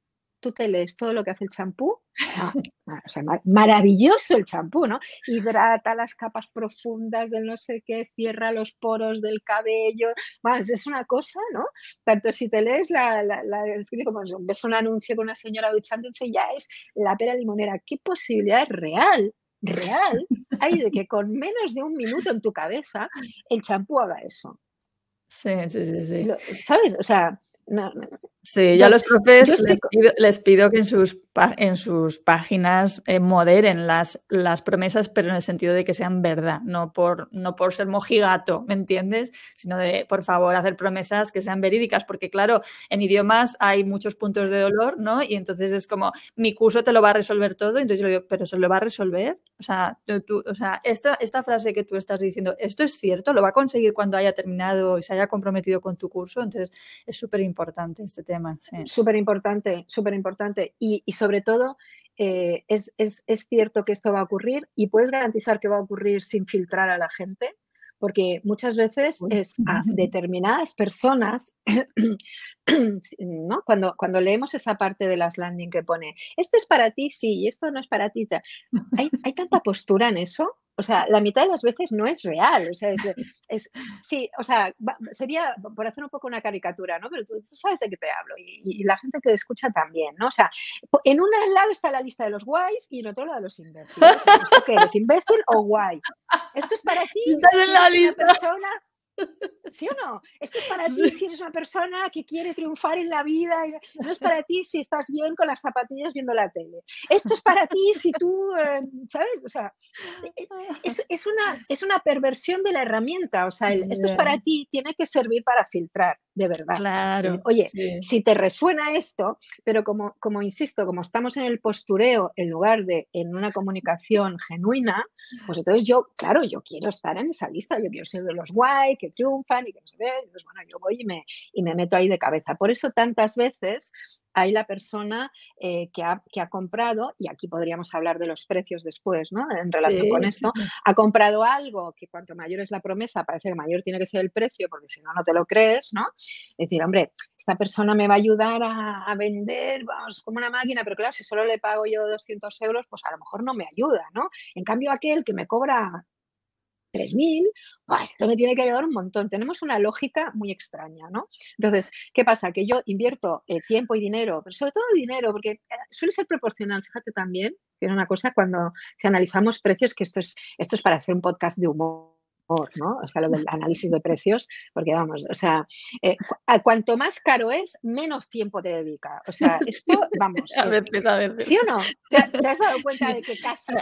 tú te lees todo lo que hace el champú, ah, o sea, maravilloso el champú, ¿no? Hidrata las capas profundas del no sé qué, cierra los poros del cabello, más, es una cosa, ¿no? Tanto si te lees la, la, como ves un anuncio con una señora duchándose, ya es la pera limonera. ¿Qué posibilidad real real hay de que con menos de un minuto en tu cabeza el champú haga eso. Sí, sí, sí, sí. ¿Sabes? O sea, no, Sí, yo a los profes les, pido, que en sus, en sus páginas eh, moderen las, las promesas, pero en el sentido de que sean verdad, no por, no por ser mojigato, ¿me entiendes? Sino de, por favor, hacer promesas que sean verídicas, porque claro, en idiomas hay muchos puntos de dolor, ¿no? Y entonces es como, mi curso te lo va a resolver todo, entonces yo digo, ¿pero se lo va a resolver? O sea, tú, o sea esta, esta frase que tú estás diciendo, ¿esto es cierto? ¿Lo va a conseguir cuando haya terminado y se haya comprometido con tu curso? Entonces, es súper importante este tema. Súper importante, súper importante. Y, sobre todo, eh, es, cierto que esto va a ocurrir y puedes garantizar que va a ocurrir sin filtrar a la gente, porque muchas veces es a determinadas personas, ¿no? Cuando, cuando leemos esa parte de las landing que pone, esto es para ti, sí, y esto no es para ti. Hay, hay tanta postura en eso o sea, la mitad de las veces no es real. O sea, es, sí, o sea, sería, por hacer un poco una caricatura, ¿no? Pero tú, sabes de qué te hablo y, la gente que escucha también, ¿no? O sea, en un lado está la lista de los guays y en otro lado de los imbéciles. ¿Esto qué eres, imbécil o guay? Esto es para ti. en la lista. Persona ¿Sí o no? Esto es para ti si eres una persona que quiere triunfar en la vida. No es para ti si estás bien con las zapatillas viendo la tele. Esto es para ti si tú, eh, ¿sabes? O sea, e, e, es, una, es una perversión de la herramienta. O sea, esto es para ti, tiene que servir para filtrar, de verdad. Claro. Eh, oye, si te resuena esto, pero como, como insisto, como estamos en el postureo en lugar de en una comunicación genuina, pues entonces yo, claro, yo quiero estar en esa lista, yo quiero ser de los guay, que triunfan y que no se ve, pues bueno, yo voy y me, y me meto ahí de cabeza. Por eso tantas veces hay la persona eh, que, ha, que, ha, comprado, y aquí podríamos hablar de los precios después, ¿no? En relación con esto, ha comprado algo que cuanto mayor es la promesa, parece que mayor tiene que ser el precio, porque si no, no te lo crees, ¿no? Es decir, hombre, esta persona me va a ayudar a, a, vender, vamos, como una máquina, pero claro, si solo le pago yo 200 euros, pues a lo mejor no me ayuda, ¿no? En cambio, aquel que me cobra 3.000, esto me tiene que ayudar un montón. Tenemos una lógica muy extraña, ¿no? Entonces, ¿qué pasa? Que yo invierto eh, tiempo y dinero, pero sobre todo dinero, porque eh, suele ser proporcional, fíjate también, que es una cosa cuando si analizamos precios, que esto es, esto es para hacer un podcast de humor ¿no? O sea, lo del análisis de precios, porque vamos, o sea, eh, cuanto más caro es, menos tiempo te dedica. O sea, esto, vamos. a veces, a veces. ¿Sí o no? ¿Te, has dado cuenta de que casi.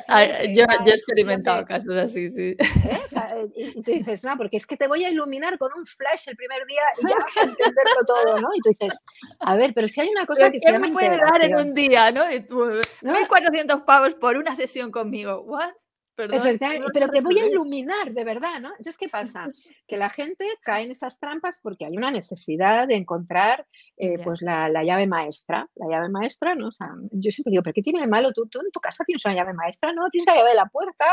yo, he experimentado casos así, sí. ¿Eh? y, tú dices, no, porque es que te voy a iluminar con un flash el primer día y ya vas a entenderlo todo, ¿no? Y tú dices, a ver, pero si hay una cosa que se llama. me puede dar en un día, ¿no? 1.400 pavos por una sesión conmigo. ¿What? Pero te voy a iluminar, de verdad, ¿no? Entonces, ¿qué pasa? Que la gente cae en esas trampas porque hay una necesidad de encontrar eh, pues la, llave maestra. La llave maestra, ¿no? O sea, yo siempre digo, ¿pero qué tiene de malo? ¿Tú, tú en tu casa tienes una llave maestra, ¿no? Tienes la llave de la puerta,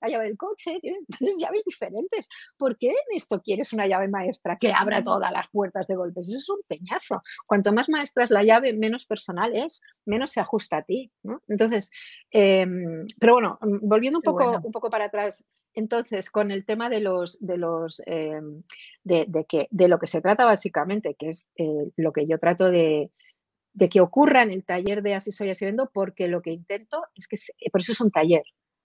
la llave del coche, tienes, llaves diferentes. ¿Por qué en esto quieres una llave maestra que abra todas las puertas de golpes? Eso es un peñazo. Cuanto más maestra es la llave, menos personal es, menos se ajusta a ti, ¿no? Entonces, em, pero bueno, volviendo un poco un poco para atrás. Entonces, con el tema de los, de los, em, de, que, de lo que se trata básicamente, que es eh, lo que yo trato de, de, que ocurra en el taller de Así soy, así vendo, porque lo que intento es que, por eso es un taller,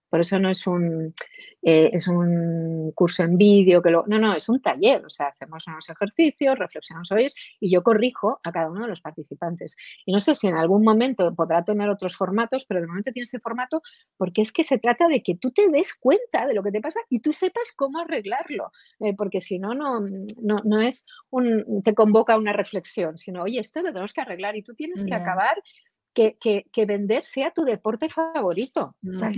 por eso no es un, eh, es un curso en vídeo, que lo, no, no, es un taller. O sea, hacemos unos ejercicios, reflexionamos sobre ellos y yo corrijo a cada uno de los participantes. Y no sé si en algún momento podrá tener otros formatos, pero de momento tiene ese formato porque es que se trata de que tú te des cuenta de lo que te pasa y tú sepas cómo arreglarlo. Eh, porque si no, no, no, es un, te convoca una reflexión, sino, oye, esto lo tenemos que arreglar y tú tienes que acabar que, vender sea tu deporte favorito. O sea,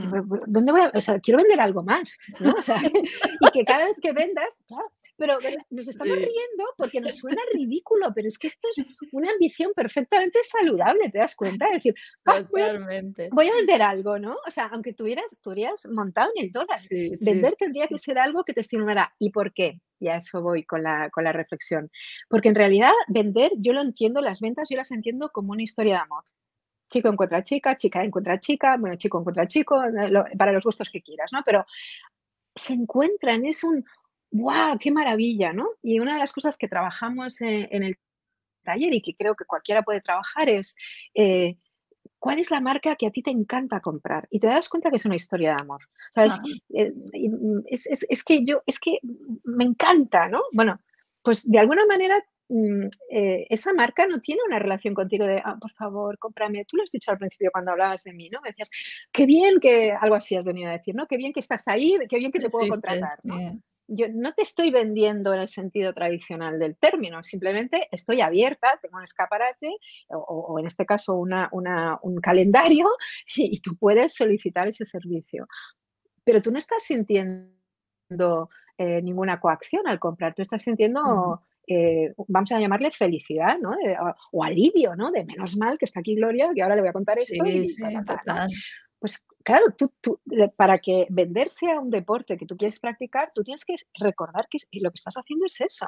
¿dónde voy a, o sea, quiero vender algo más, ¿no? O sea, y que cada vez que vendas, claro, pero nos estamos riendo porque nos suena ridículo, pero es que esto es una ambición perfectamente saludable, ¿te das cuenta? Es decir, ah, voy, a, vender algo, ¿no? O sea, aunque tuvieras, estuvieras montado en el dólar, vender tendría que ser algo que te estimulara. ¿Y por qué? Y a eso voy con la, con la reflexión. Porque en realidad vender, yo lo entiendo, las ventas yo las entiendo como una historia de amor chico encuentra chica, chica encuentra chica, bueno, chico encuentra chico, eh, para los gustos que quieras, ¿no? Pero se encuentran, es un, ¡guau! ¡Qué maravilla! ¿no? Y una de las cosas que trabajamos en, el taller y que creo que cualquiera puede trabajar es, eh, ¿cuál es la marca que a ti te encanta comprar? Y te das cuenta que es una historia de amor. Eh, es, es, que yo, es que me encanta, ¿no? Bueno, pues de alguna manera Mm, eh, esa marca no tiene una relación contigo de, ah, por favor, cómprame. Tú lo has dicho al principio cuando hablabas de mí, ¿no? Me decías, qué bien que, algo así has venido a decir, ¿no? Qué bien que estás ahí, qué bien que te puedo contratar, Yo no te estoy vendiendo en el sentido tradicional del término, simplemente estoy abierta, tengo un escaparate o, en este caso una, un calendario y, tú puedes solicitar ese servicio. Pero tú no estás sintiendo eh, ninguna coacción al comprar, tú estás sintiendo eh, vamos a llamarle felicidad, ¿no? o, alivio, ¿no? De menos mal que está aquí Gloria, que ahora le voy a contar esto. Pues claro, tú, tú, para que vender sea un deporte que tú quieres practicar, tú tienes que recordar que lo que estás haciendo es eso.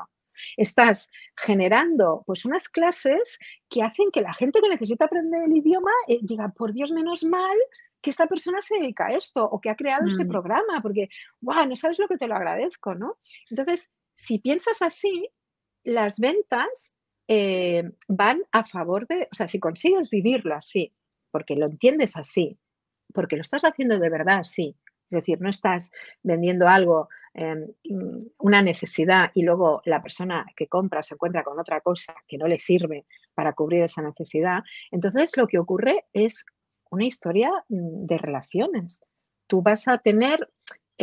Estás generando pues unas clases que hacen que la gente que necesita aprender el idioma eh, diga, por Dios, menos mal que esta persona se dedica a esto o que ha creado este mm. programa, porque, wow, no sabes lo que te lo agradezco, ¿no? Entonces, si piensas así, las ventas eh, van a favor de, o sea, si consigues vivirlo así, porque lo entiendes así, porque lo estás haciendo de verdad así, es decir, no estás vendiendo algo, em, una necesidad y luego la persona que compra se encuentra con otra cosa que no le sirve para cubrir esa necesidad, entonces lo que ocurre es una historia mm, de relaciones. Tú vas a tener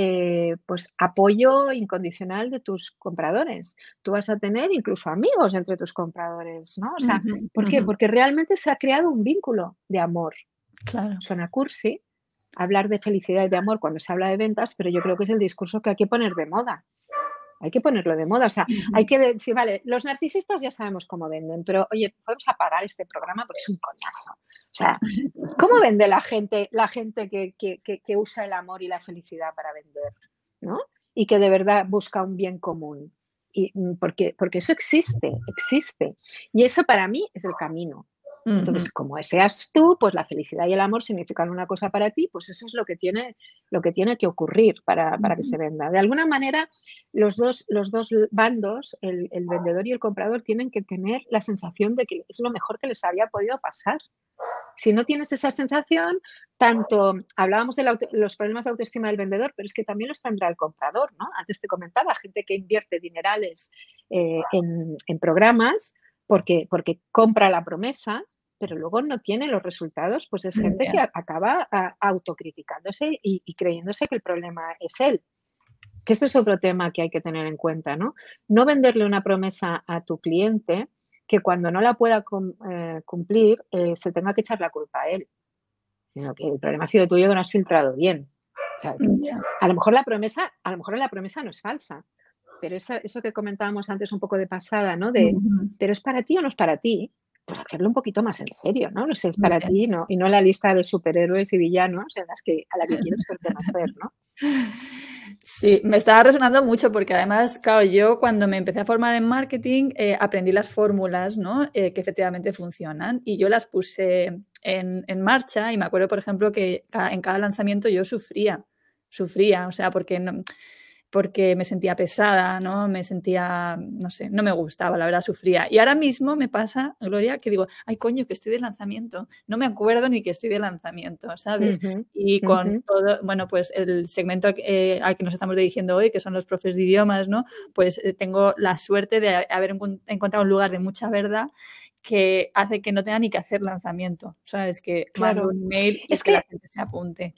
eh, pues apoyo incondicional de tus compradores. Tú vas a tener incluso amigos entre tus compradores, ¿no? O sea, ¿por qué? Porque realmente se ha creado un vínculo de amor. Claro. Suena cursi hablar de felicidad y de amor cuando se habla de ventas, pero yo creo que es el discurso que hay que poner de moda hay que ponerlo de moda. O sea, hay que decir, vale, los narcisistas ya sabemos cómo venden, pero oye, podemos apagar este programa porque es un coñazo. O sea, ¿cómo vende la gente, la gente que, que, usa el amor y la felicidad para vender? ¿No? Y que de verdad busca un bien común. Y, mm, porque, porque eso existe, existe. Y eso para mí es el camino. Entonces, como seas tú, pues la felicidad y el amor significan una cosa para ti, pues eso es lo que tiene, lo que, tiene que ocurrir para, que se venda. De alguna manera, los dos, los dos bandos, el, vendedor y el comprador, tienen que tener la sensación de que es lo mejor que les había podido pasar. Si no tienes esa sensación, tanto hablábamos de los problemas de autoestima del vendedor, pero es que también los tendrá el comprador, ¿no? Antes te comentaba, gente que invierte dinerales eh, en, en programas porque, porque compra la promesa, pero luego no tiene los resultados, pues es gente que acaba autocriticándose y, creyéndose que el problema es él. Que este es otro tema que hay que tener en cuenta, ¿no? No venderle una promesa a tu cliente que cuando no la pueda eh, cumplir eh, se tenga que echar la culpa a él, sino que el problema ha sido tuyo que no has filtrado bien. A lo mejor la promesa, a lo mejor la promesa no es falsa, pero eso, eso que comentábamos antes un poco de pasada, ¿no? De, pero es para ti o no es para ti pues hacerlo un poquito más en serio, ¿no? No sé, es para ti ¿no? y no la lista de superhéroes y villanos en las que, a la que quieres pertenecer, ¿no? Sí, me estaba resonando mucho porque además, claro, yo cuando me empecé a formar en marketing eh, aprendí las fórmulas, ¿no? Eh, que efectivamente funcionan y yo las puse en, en, marcha y me acuerdo, por ejemplo, que en cada lanzamiento yo sufría, sufría, o sea, porque no, porque me sentía pesada, ¿no? Me sentía, no sé, no me gustaba, la verdad, sufría. Y ahora mismo me pasa, Gloria, que digo, ay, coño, que estoy de lanzamiento. No me acuerdo ni que estoy de lanzamiento, ¿sabes? y con todo, bueno, pues el segmento eh, al que nos estamos dirigiendo hoy, que son los profes de idiomas, ¿no? Pues eh, tengo la suerte de haber encontrado un lugar de mucha verdad que hace que no tenga ni que hacer lanzamiento, ¿sabes? Que claro. un mail y es que la gente se apunte.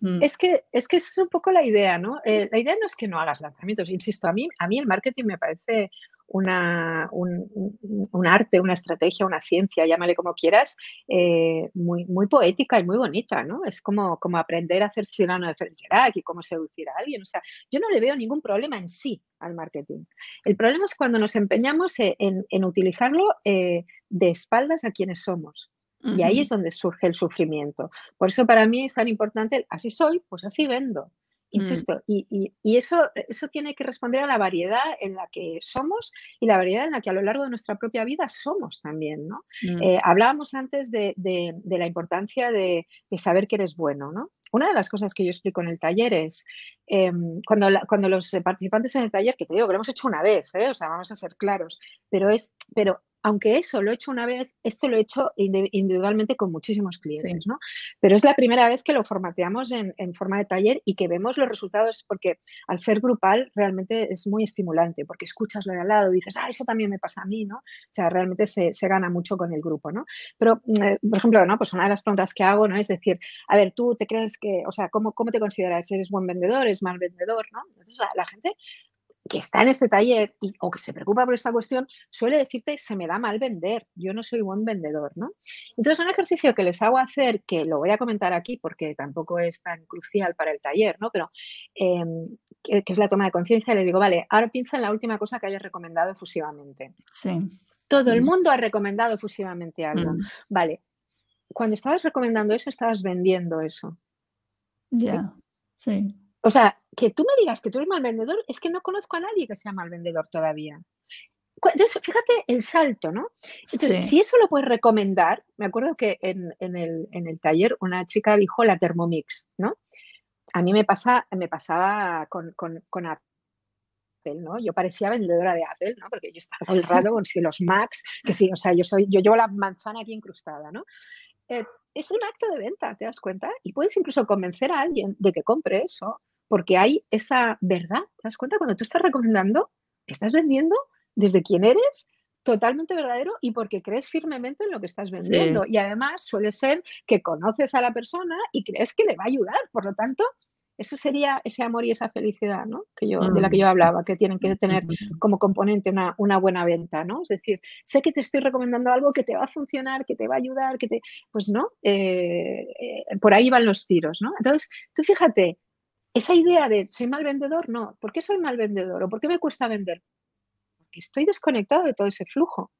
Mm. Es que, es que es un poco la idea, ¿no? Eh, la idea no es que no hagas lanzamientos, insisto, a mí, a mí el marketing me parece una, un, arte, una estrategia, una ciencia, llámale como quieras, eh, muy, muy poética y muy bonita, ¿no? Es como, como aprender a hacer ciudadano de Fergerac y cómo seducir a alguien. O sea, yo no le veo ningún problema en sí al marketing. El problema es cuando nos empeñamos en, en utilizarlo eh, de espaldas a quienes somos. Y ahí es donde surge el sufrimiento. Por eso para mí es tan importante, así soy, pues así vendo. Mm. Insisto, y, eso, eso tiene que responder a la variedad en la que somos y la variedad en la que a lo largo de nuestra propia vida somos también, ¿no? Mm. Eh, hablábamos antes de, la importancia de, saber que eres bueno, ¿no? Una de las cosas que yo explico en el taller es em, cuando, cuando los participantes en el taller, que te digo que lo hemos hecho una vez, ¿eh? o sea, vamos a ser claros, pero es, pero aunque eso lo he hecho una vez, esto lo he hecho individualmente con muchísimos clientes, ¿no? Pero es la primera vez que lo formateamos en, forma de taller y que vemos los resultados porque al ser grupal realmente es muy estimulante porque escuchas lo de al lado y dices, ah, eso también me pasa a mí, ¿no? O sea, realmente se, gana mucho con el grupo, ¿no? Pero, eh, por ejemplo, ¿no? Pues una de las preguntas que hago, ¿no? Es decir, a ver, tú te crees que, o sea, ¿cómo, cómo te consideras? ¿Eres buen vendedor? ¿Eres mal vendedor? ¿no? Entonces la gente que está en este taller o que se preocupa por esta cuestión, suele decirte, se me da mal vender, yo no soy buen vendedor, ¿no? Entonces, un ejercicio que les hago hacer, que lo voy a comentar aquí porque tampoco es tan crucial para el taller, ¿no? Pero em, que, es la toma de conciencia, le digo, vale, ahora piensa en la última cosa que hayas recomendado efusivamente. Sí. Todo el mm. mundo ha recomendado efusivamente algo. Mm. Vale, cuando estabas recomendando eso, estabas vendiendo eso. Ya, sí. O sea, que tú me digas que tú eres mal vendedor, es que no conozco a nadie que sea mal vendedor todavía. entonces, fíjate el salto, ¿no? Entonces, si eso lo puedes recomendar, me acuerdo que en, el, taller una chica dijo la Thermomix, ¿no? A mí me, pasa, me pasaba con, con, Apple, ¿no? Yo parecía vendedora de Apple, ¿no? Porque yo estaba todo el rato con si los Macs, que sí, o sea, yo soy, yo llevo la manzana aquí incrustada, ¿no? Eh, es un acto de venta, ¿te das cuenta? Y puedes incluso convencer a alguien de que compre eso, porque hay esa verdad, ¿te das cuenta? Cuando tú estás recomendando, estás vendiendo desde quién eres, totalmente verdadero y porque crees firmemente en lo que estás vendiendo. Y además suele ser que conoces a la persona y crees que le va a ayudar. Por lo tanto, eso sería ese amor y esa felicidad, ¿no? Que yo, de la que yo hablaba, que tienen que tener como componente una, una, buena venta, ¿no? Es decir, sé que te estoy recomendando algo que te va a funcionar, que te va a ayudar, que te... Pues no, eh, eh, por ahí van los tiros, ¿no? Entonces, tú fíjate, esa idea de soy mal vendedor, no. ¿Por qué soy mal vendedor? ¿O por qué me cuesta vender? estoy desconectado de todo ese flujo.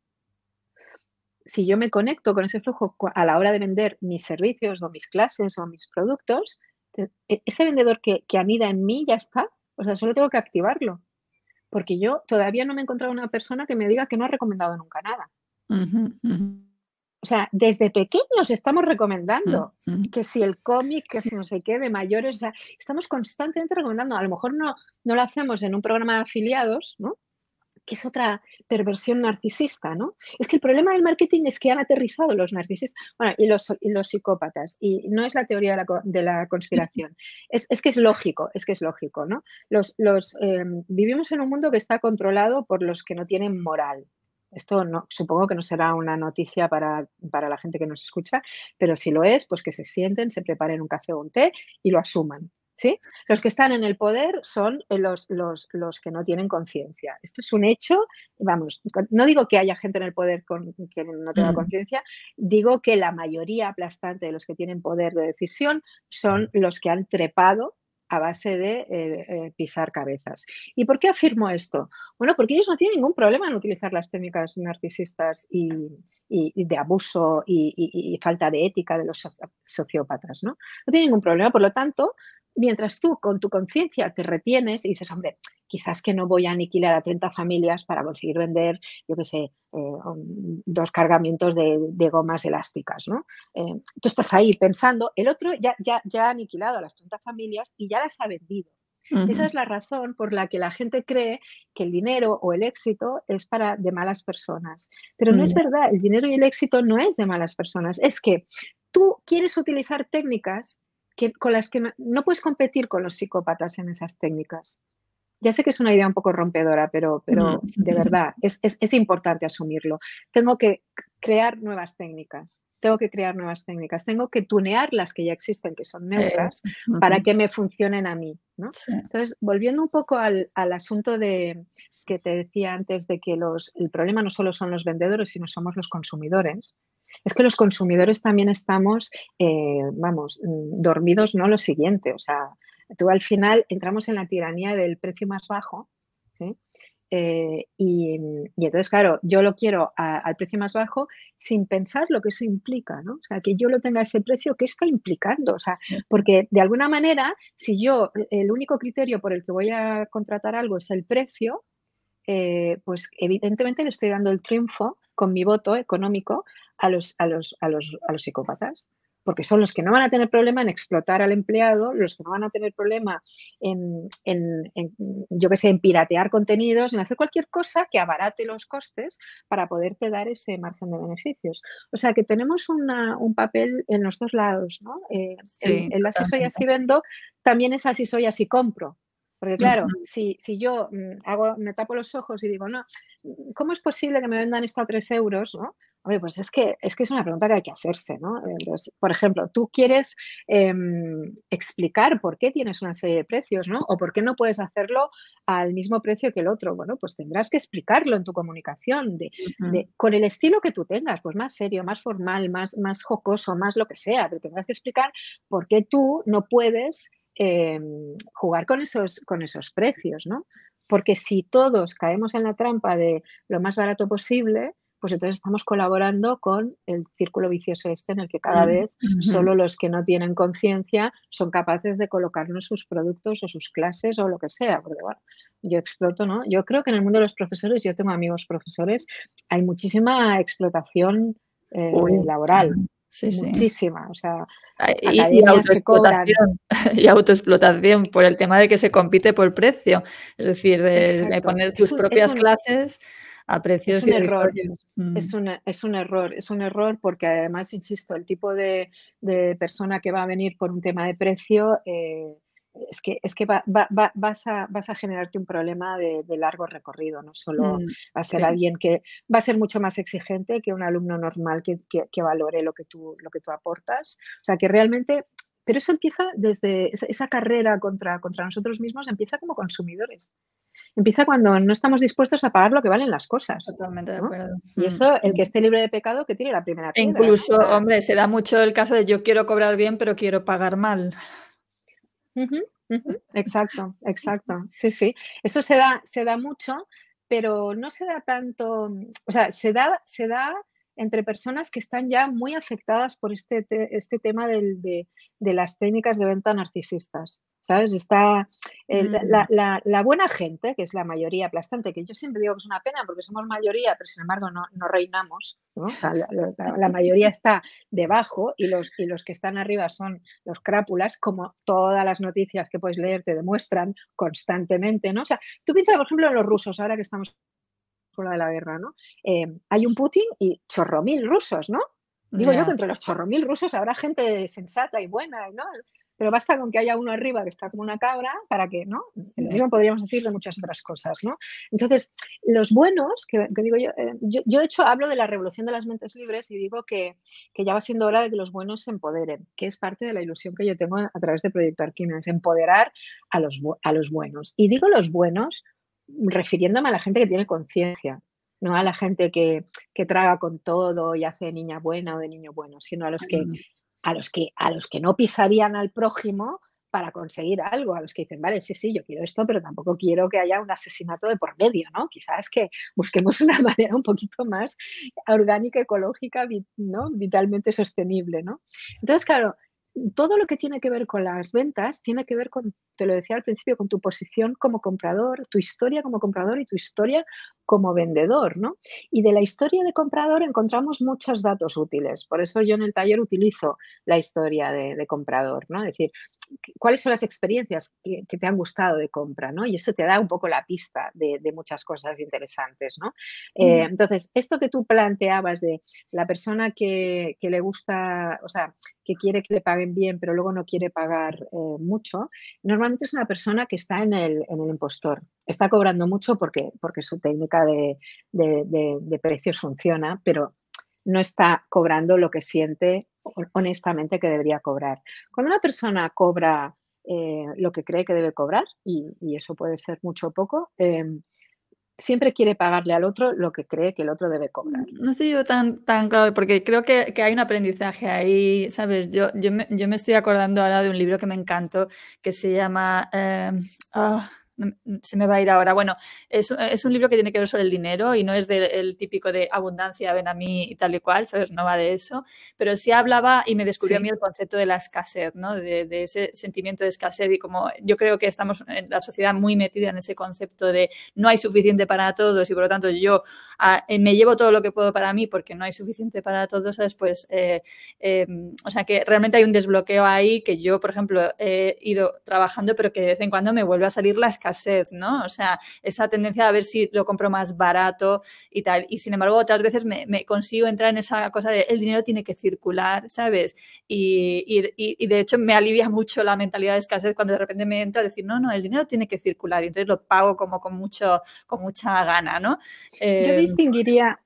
Si yo me conecto con ese flujo a la hora de vender mis servicios o mis clases o mis productos, e, ese vendedor que, anida en mí ya está. O sea, solo tengo que activarlo. Porque yo todavía no me he encontrado una persona que me diga que no ha recomendado nunca nada. O sea, desde pequeños estamos recomendando que si el cómic, que si no sé qué, de mayores, o sea, estamos constantemente recomendando. A lo mejor no, no lo hacemos en un programa de afiliados, ¿no? que es otra perversión narcisista, ¿no? Es que el problema del marketing es que han aterrizado los narcisistas bueno, y, los, los psicópatas, y no es la teoría de la, de la conspiración, es, es, que es lógico, es que es lógico, ¿no? Los, los, em, vivimos en un mundo que está controlado por los que no tienen moral, esto no, supongo que no será una noticia para, para, la gente que nos escucha, pero si lo es, pues que se sienten, se preparen un café o un té y lo asuman. ¿sí? Los que están en el poder son los, los, los que no tienen conciencia. Esto es un hecho, vamos, no digo que haya gente en el poder con, que no tenga mm. conciencia, digo que la mayoría aplastante de los que tienen poder de decisión son los que han trepado a base de eh, eh, pisar cabezas. ¿Y por qué afirmo esto? Bueno, porque ellos no tienen ningún problema en utilizar las técnicas narcisistas y, de abuso y, falta de ética de los sociópatas, ¿no? No tienen ningún problema. Por lo tanto, mientras tú con tu conciencia te retienes y dices, hombre, quizás que no voy a aniquilar a 30 familias para conseguir vender, yo qué sé, eh, dos cargamientos de, gomas elásticas, ¿no? Eh, tú estás ahí pensando, el otro ya, ya, ya ha aniquilado a las 30 familias y ya las ha vendido. Esa es la razón por la que la gente cree que el dinero o el éxito es para de malas personas. Pero no es verdad, el dinero y el éxito no es de malas personas. Es que tú quieres utilizar técnicas con las que no, puedes competir con los psicópatas en esas técnicas. Ya sé que es una idea un poco rompedora, pero, pero de verdad es, importante asumirlo. Tengo que crear nuevas técnicas, tengo que crear nuevas técnicas, tengo que tunear las que ya existen, que son neutras, para que me funcionen a mí. Entonces, volviendo un poco al, asunto de que te decía antes de que los, el problema no solo son los vendedores, sino somos los consumidores es que los consumidores también estamos, eh, vamos, dormidos, no lo siguiente. O sea, tú al final entramos en la tiranía del precio más bajo, eh, y, entonces, claro, yo lo quiero al precio más bajo sin pensar lo que eso implica, ¿no? O sea, que yo lo tenga ese precio, ¿qué está implicando? O sea, porque de alguna manera, si yo, el único criterio por el que voy a contratar algo es el precio, eh, pues evidentemente le estoy dando el triunfo con mi voto económico a los, a los, a los, a los psicópatas porque son los que no van a tener problema en explotar al empleado, los que no van a tener problema en, en, yo qué sé, en piratear contenidos, en hacer cualquier cosa que abarate los costes para poderte dar ese margen de beneficios. O sea que tenemos una, un papel en los dos lados, ¿no? Eh, el, así soy, así vendo, también es así soy, así compro. Porque claro, si, si, yo mm, hago, me tapo los ojos y digo, no, ¿cómo es posible que me vendan esto a tres euros? ¿no? Hombre, pues es que, es que es una pregunta que hay que hacerse, ¿no? por ejemplo, tú quieres em, explicar por qué tienes una serie de precios, ¿no? O por qué no puedes hacerlo al mismo precio que el otro. Bueno, pues tendrás que explicarlo en tu comunicación, de, con el estilo que tú tengas, pues más serio, más formal, más, más jocoso, más lo que sea, pero tendrás que explicar por qué tú no puedes em, jugar con esos, con esos precios, ¿no? Porque si todos caemos en la trampa de lo más barato posible, pues entonces estamos colaborando con el círculo vicioso este en el que cada vez solo los que no tienen conciencia son capaces de colocarnos sus productos o sus clases o lo que sea. Porque bueno, yo exploto, ¿no? Yo creo que en el mundo de los profesores, yo tengo amigos profesores, hay muchísima explotación eh, laboral. Sí, muchísima, o sea, y, autoexplotación, y, autoexplotación por el tema de que se compite por precio, es decir, de, poner tus propias clases a precios es un error. Mm. Es, es, un error, es un error porque además, insisto, el tipo de, persona que va a venir por un tema de precio eh, es que, es que vas, a, vas a generarte un problema de, largo recorrido, no solo mm, va a ser alguien que va a ser mucho más exigente que un alumno normal que, valore lo que, tú, lo que tú aportas. O sea, que realmente, pero eso empieza desde esa, carrera contra, contra nosotros mismos, empieza como consumidores. Empieza cuando no estamos dispuestos a pagar lo que valen las cosas. Totalmente de acuerdo. Y mm. eso, el que esté libre de pecado, que tiene la primera piedra. Incluso, hombre, se da mucho el caso de yo quiero cobrar bien, pero quiero pagar mal. Exacto, exacto. Sí, sí. Eso se da, se da mucho, pero no se da tanto, o sea, se da, se da entre personas que están ya muy afectadas por este, este tema de, las técnicas de venta narcisistas. ¿Sabes? Está mm. la, buena gente, que es la mayoría aplastante, que yo siempre digo que es una pena porque somos mayoría, pero sin embargo no, reinamos. La, mayoría está debajo y los, y los que están arriba son los crápulas, como todas las noticias que puedes leer te demuestran constantemente. ¿no? O sea, tú piensas, por ejemplo, en los rusos, ahora que estamos con la de la guerra, ¿no? Eh, hay un Putin y chorro mil rusos, ¿no? Digo yo que entre los chorro mil rusos habrá gente sensata y buena, ¿no? Pero basta con que haya uno arriba que está como una cabra para que, ¿no? Lo mismo podríamos decir de muchas otras cosas, ¿no? Entonces, los buenos, que, digo eh, yo, yo, de hecho hablo de la revolución de las mentes libres y digo que, que, ya va siendo hora de que los buenos se empoderen, que es parte de la ilusión que yo tengo a, través de Proyecto Arquímedes, es empoderar a los, a los buenos. Y digo los buenos refiriéndome a la gente que tiene conciencia, no a la gente que, traga con todo y hace de niña buena o de niño bueno, sino a los que, a los que, a los que no pisarían al prójimo para conseguir algo, a los que dicen, vale, sí, sí, yo quiero esto, pero tampoco quiero que haya un asesinato de por medio, ¿no? Quizás que busquemos una manera un poquito más orgánica, ecológica, ¿no? vitalmente sostenible, ¿no? Entonces, claro, todo lo que tiene que ver con las ventas tiene que ver con, te lo decía al principio, con tu posición como comprador, tu historia como comprador y tu historia como vendedor, ¿no? Y de la historia de comprador encontramos muchos datos útiles. Por eso yo en el taller utilizo la historia de, comprador, ¿no? Es decir, cuáles son las experiencias que, te han gustado de compra, ¿no? Y eso te da un poco la pista de, muchas cosas interesantes, ¿no? Eh, entonces, esto que tú planteabas de la persona que, le gusta, o sea, que quiere que le paguen bien, pero luego no quiere pagar eh, mucho, normalmente es una persona que está en el, en el impostor. Está cobrando mucho porque, porque su técnica de, de precios funciona, pero no está cobrando lo que siente honestamente que debería cobrar. Cuando una persona cobra eh, lo que cree que debe cobrar, y, eso puede ser mucho o poco, em, siempre quiere pagarle al otro lo que cree que el otro debe cobrar. No estoy yo tan, tan claro, porque creo que, hay un aprendizaje ahí, ¿sabes? Yo, yo, me, yo me estoy acordando ahora de un libro que me encantó, que se llama... Em, ah, se me va a ir ahora. Bueno, es, es, un libro que tiene que ver sobre el dinero y no es del típico de abundancia, ven a mí y tal y cual, ¿sabes? No va de eso, pero sí hablaba y me descubrió a mí el concepto de la escasez, ¿no? De, de, ese sentimiento de escasez y como yo creo que estamos en la sociedad muy metida en ese concepto de no hay suficiente para todos y por lo tanto yo ah, eh, me llevo todo lo que puedo para mí porque no hay suficiente para todos, ¿sabes? Pues, eh, em, o sea, que realmente hay un desbloqueo ahí que yo, por ejemplo, he ido trabajando, pero que de vez en cuando me vuelve a salir la escasez escasez, ¿no? O sea, esa tendencia a ver si lo compro más barato y tal. Y sin embargo, otras veces me, consigo entrar en esa cosa de el dinero tiene que circular, ¿sabes? Y, y, de hecho me alivia mucho la mentalidad de escasez cuando de repente me entra a decir, no, no, el dinero tiene que circular y entonces lo pago como con, mucho, con mucha gana, ¿no? Yo eh, distinguiría,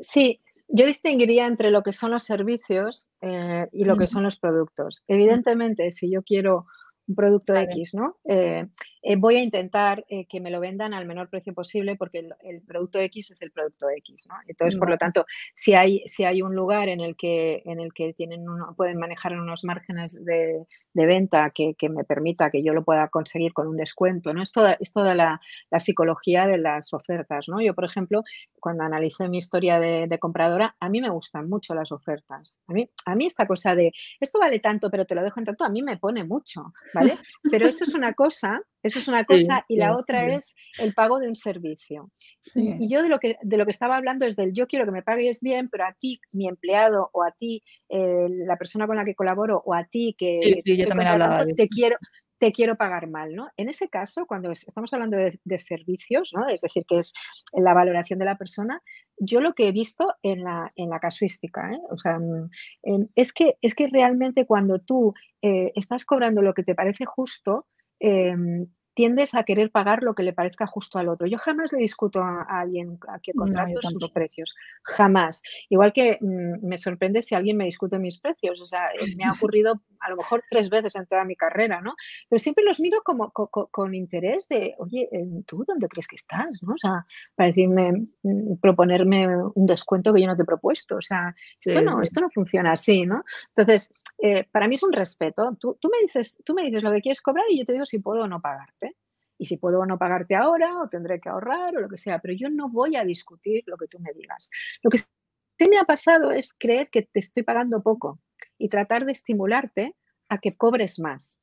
sí, yo distinguiría entre lo que son los servicios eh, y lo que son los productos. Evidentemente, si yo quiero un producto X, ¿no? Eh, eh, voy a intentar eh, que me lo vendan al menor precio posible porque el, producto X es el producto X, ¿no? Entonces, por lo tanto, si hay, si hay un lugar en el que, en el que tienen pueden manejar unos márgenes de, venta que, me permita que yo lo pueda conseguir con un descuento, ¿no? Es toda, es toda la, psicología de las ofertas, ¿no? Yo, por ejemplo, cuando analicé mi historia de, de, compradora, a mí me gustan mucho las ofertas. A mí, a mí esta cosa de, esto vale tanto, pero te lo dejo en tanto, a mí me pone mucho, ¿vale? Pero eso es una cosa Eso es una cosa y la otra es el pago de un servicio. Y, yo de lo, que, de lo que estaba hablando es del yo quiero que me pagues bien, pero a ti, mi empleado, o a ti, eh, la persona con la que colaboro, o a ti que, yo también te quiero, te quiero pagar mal, ¿no? En ese caso, cuando estamos hablando de, servicios, ¿no? Es decir, que es la valoración de la persona, yo lo que he visto en la, en la casuística, ¿eh? o sea, es, que, es que realmente cuando tú eh, estás cobrando lo que te parece justo, em, tiendes a querer pagar lo que le parezca justo al otro. Yo jamás le discuto a, alguien a que contrato sus precios, jamás. Igual que mm, me sorprende si alguien me discute mis precios, o sea, eh, me ha ocurrido a lo mejor tres veces en toda mi carrera, ¿no? Pero siempre los miro como con, interés de, oye, eh, ¿tú dónde crees que estás? ¿no? O sea, para decirme, mm, proponerme un descuento que yo no te he propuesto. O sea, esto no, esto no funciona así, ¿no? Entonces, eh, para mí es un respeto. Tú, tú, me dices, tú me dices lo que quieres cobrar y yo te digo si puedo o no pagarte. Y si puedo o no pagarte ahora o tendré que ahorrar o lo que sea, pero yo no voy a discutir lo que tú me digas. Lo que sí me ha pasado es creer que te estoy pagando poco y tratar de estimularte a que cobres más.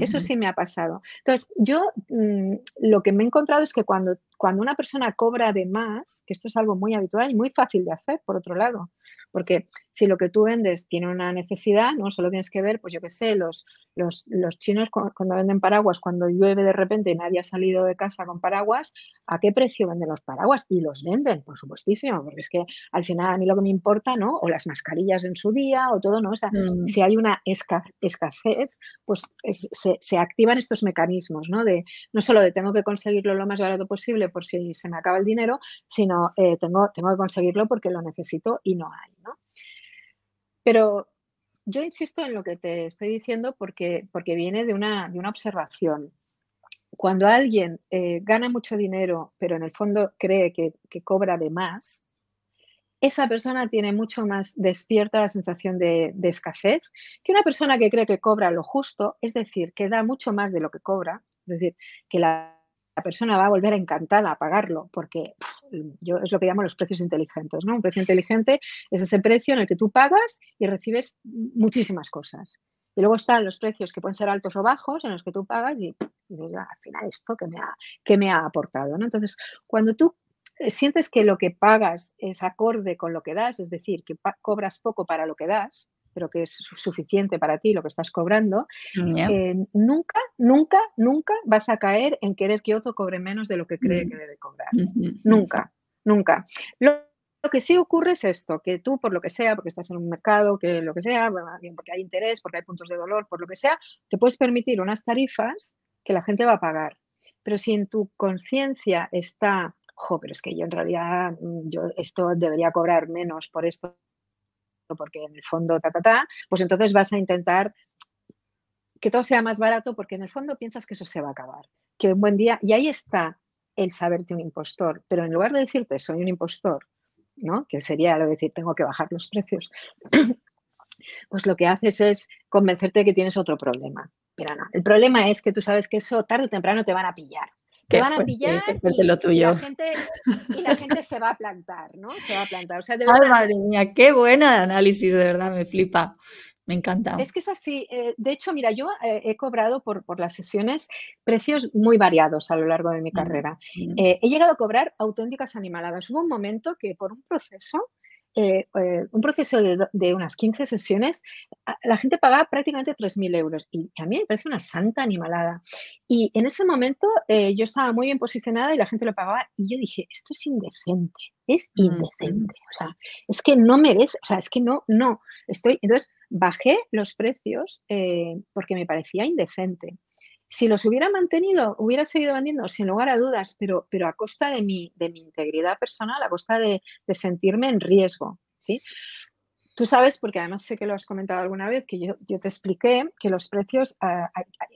Eso sí me ha pasado. Entonces, yo mm, lo que me he encontrado es que cuando, cuando una persona cobra de más, que esto es algo muy habitual y muy fácil de hacer, por otro lado, porque si lo que tú vendes tiene una necesidad, no solo tienes que ver, pues yo qué sé, los, los, chinos cuando venden paraguas, cuando llueve de repente y nadie ha salido de casa con paraguas, ¿a qué precio venden los paraguas? Y los venden, por supuestísimo, porque es que al final a mí lo que me importa, ¿no? O las mascarillas en su día o todo, ¿no? O sea, mm. si hay una escasez, pues se, se, activan estos mecanismos, ¿no? De no solo de tengo que conseguirlo lo más barato posible por si se me acaba el dinero, sino eh, tengo, tengo que conseguirlo porque lo necesito y no hay. Pero yo insisto en lo que te estoy diciendo porque, porque viene de una, de una observación. Cuando alguien eh, gana mucho dinero, pero en el fondo cree que, cobra de más, esa persona tiene mucho más despierta la sensación de, de, escasez que una persona que cree que cobra lo justo, es decir, que da mucho más de lo que cobra, es decir, que la la persona va a volver encantada a pagarlo, porque yo es lo que llamo los precios inteligentes, ¿no? Un precio inteligente es ese precio en el que tú pagas y recibes muchísimas cosas. Y luego están los precios que pueden ser altos o bajos, en los que tú pagas y, dices, ah, al final esto que me ha, que me ha aportado, ¿no? Entonces, cuando tú eh, sientes que lo que pagas es acorde con lo que das, es decir, que cobras poco para lo que das, pero que es suficiente para ti lo que estás cobrando, eh, nunca, nunca, nunca vas a caer en querer que otro cobre menos de lo que cree que debe cobrar. Nunca, nunca. Lo, que sí ocurre es esto, que tú, por lo que sea, porque estás en un mercado, que lo que sea, porque hay interés, porque hay puntos de dolor, por lo que sea, te puedes permitir unas tarifas que la gente va a pagar. Pero si en tu conciencia está, jo, pero es que yo en realidad, mm, yo esto debería cobrar menos por esto porque en el fondo, ta, ta, ta, pues entonces vas a intentar que todo sea más barato porque en el fondo piensas que eso se va a acabar, que un buen día, y ahí está el saberte un impostor, pero en lugar de decirte soy un impostor, ¿no? Que sería lo de decir tengo que bajar los precios, pues lo que haces es convencerte de que tienes otro problema. Pero no, el problema es que tú sabes que eso tarde o temprano te van a pillar te van a pillar y, lo tuyo. la gente, y, la gente, se va a plantar, ¿no? Se va a plantar. O sea, de Ay, madre mía, qué buena análisis, de verdad, me flipa. Me encanta. Es que es así. Eh, de hecho, mira, yo eh, he cobrado por, por, las sesiones precios muy variados a lo largo de mi mm, carrera. Mm. Eh, he llegado a cobrar auténticas animaladas. Hubo un momento que por un proceso eh, eh, un proceso de, unas 15 sesiones, la gente pagaba prácticamente 3.000 euros y a mí me parece una santa animalada. Y en ese momento eh, yo estaba muy bien posicionada y la gente lo pagaba y yo dije, esto es indecente, es indecente. O sea, es que no merece, o sea, es que no, no, estoy, entonces bajé los precios porque me parecía indecente. Si los hubiera mantenido, hubiera seguido vendiendo sin lugar a dudas, pero, pero a costa de mi, de mi integridad personal, a costa de, sentirme en riesgo. ¿sí? Tú sabes, porque además sé que lo has comentado alguna vez, que yo, te expliqué que los precios ah,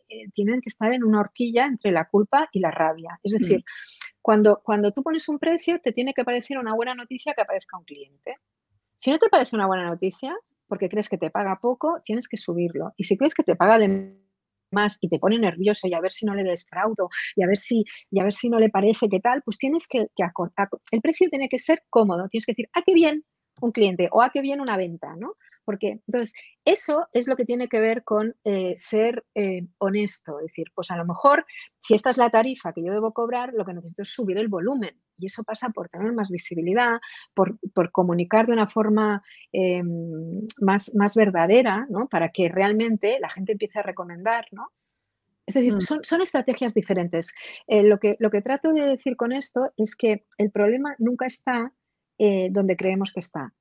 eh, tienen que estar en una horquilla entre la culpa y la rabia. Es decir, cuando, cuando tú pones un precio, te tiene que parecer una buena noticia que aparezca un cliente. Si no te parece una buena noticia, porque crees que te paga poco, tienes que subirlo. Y si crees que te paga de más y te pone nervioso y a ver si no le desfraudo y a ver si, y a ver si no le parece qué tal, pues tienes que, El precio tiene que ser cómodo, tienes que decir, ah, qué bien un cliente o ah, qué bien una venta, ¿no? Porque, entonces, eso es lo que tiene que ver con eh, ser eh, honesto. Es decir, pues a lo mejor, si esta es la tarifa que yo debo cobrar, lo que necesito es subir el volumen. Y eso pasa por tener más visibilidad, por, comunicar de una forma em, más, más verdadera, ¿no? Para que realmente la gente empiece a recomendar, ¿no? Es decir, mm. son, estrategias diferentes. Eh, lo, que, lo que trato de decir con esto es que el problema nunca está eh, donde creemos que está.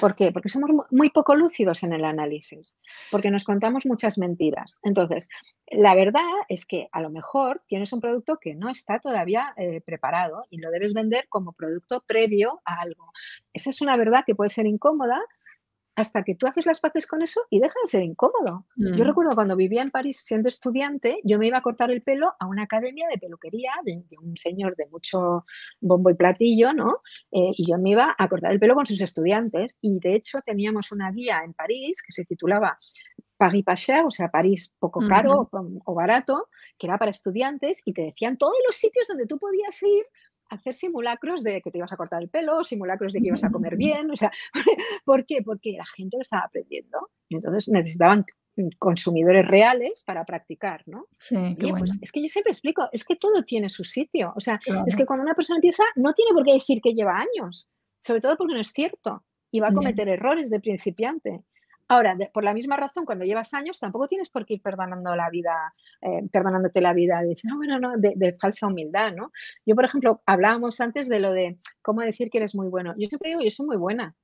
¿Por qué? Porque somos muy poco lúcidos en el análisis, porque nos contamos muchas mentiras. Entonces, la verdad es que a lo mejor tienes un producto que no está todavía eh, preparado y lo debes vender como producto previo a algo. Esa es una verdad que puede ser incómoda, hasta que tú haces las paces con eso y deja de ser incómodo. Yo mm. recuerdo cuando vivía en París siendo estudiante, yo me iba a cortar el pelo a una academia de peluquería de, un señor de mucho bombo y platillo, ¿no? Eh, y yo me iba a cortar el pelo con sus estudiantes y de hecho teníamos una guía en París que se titulaba Paris pas cher, o sea, París poco caro o barato, que era para estudiantes y te decían todos los sitios donde tú podías ir hacer simulacros de que te ibas a cortar el pelo, simulacros de que ibas a comer bien, o sea, ¿por qué? Porque la gente lo estaba aprendiendo entonces necesitaban consumidores reales para practicar, ¿no? Sí, qué pues es que yo siempre explico, es que todo tiene su sitio, o sea, es que cuando una persona empieza no tiene por qué decir que lleva años, sobre todo porque no es cierto y va a cometer errores de principiante. Ahora, por la misma razón, cuando llevas años, tampoco tienes por qué ir perdonando la vida, eh, perdonándote la vida, de no, bueno, no, de, falsa humildad, ¿no? Yo, por ejemplo, hablábamos antes de lo de cómo decir que eres muy bueno. Yo siempre digo, yo soy muy buena.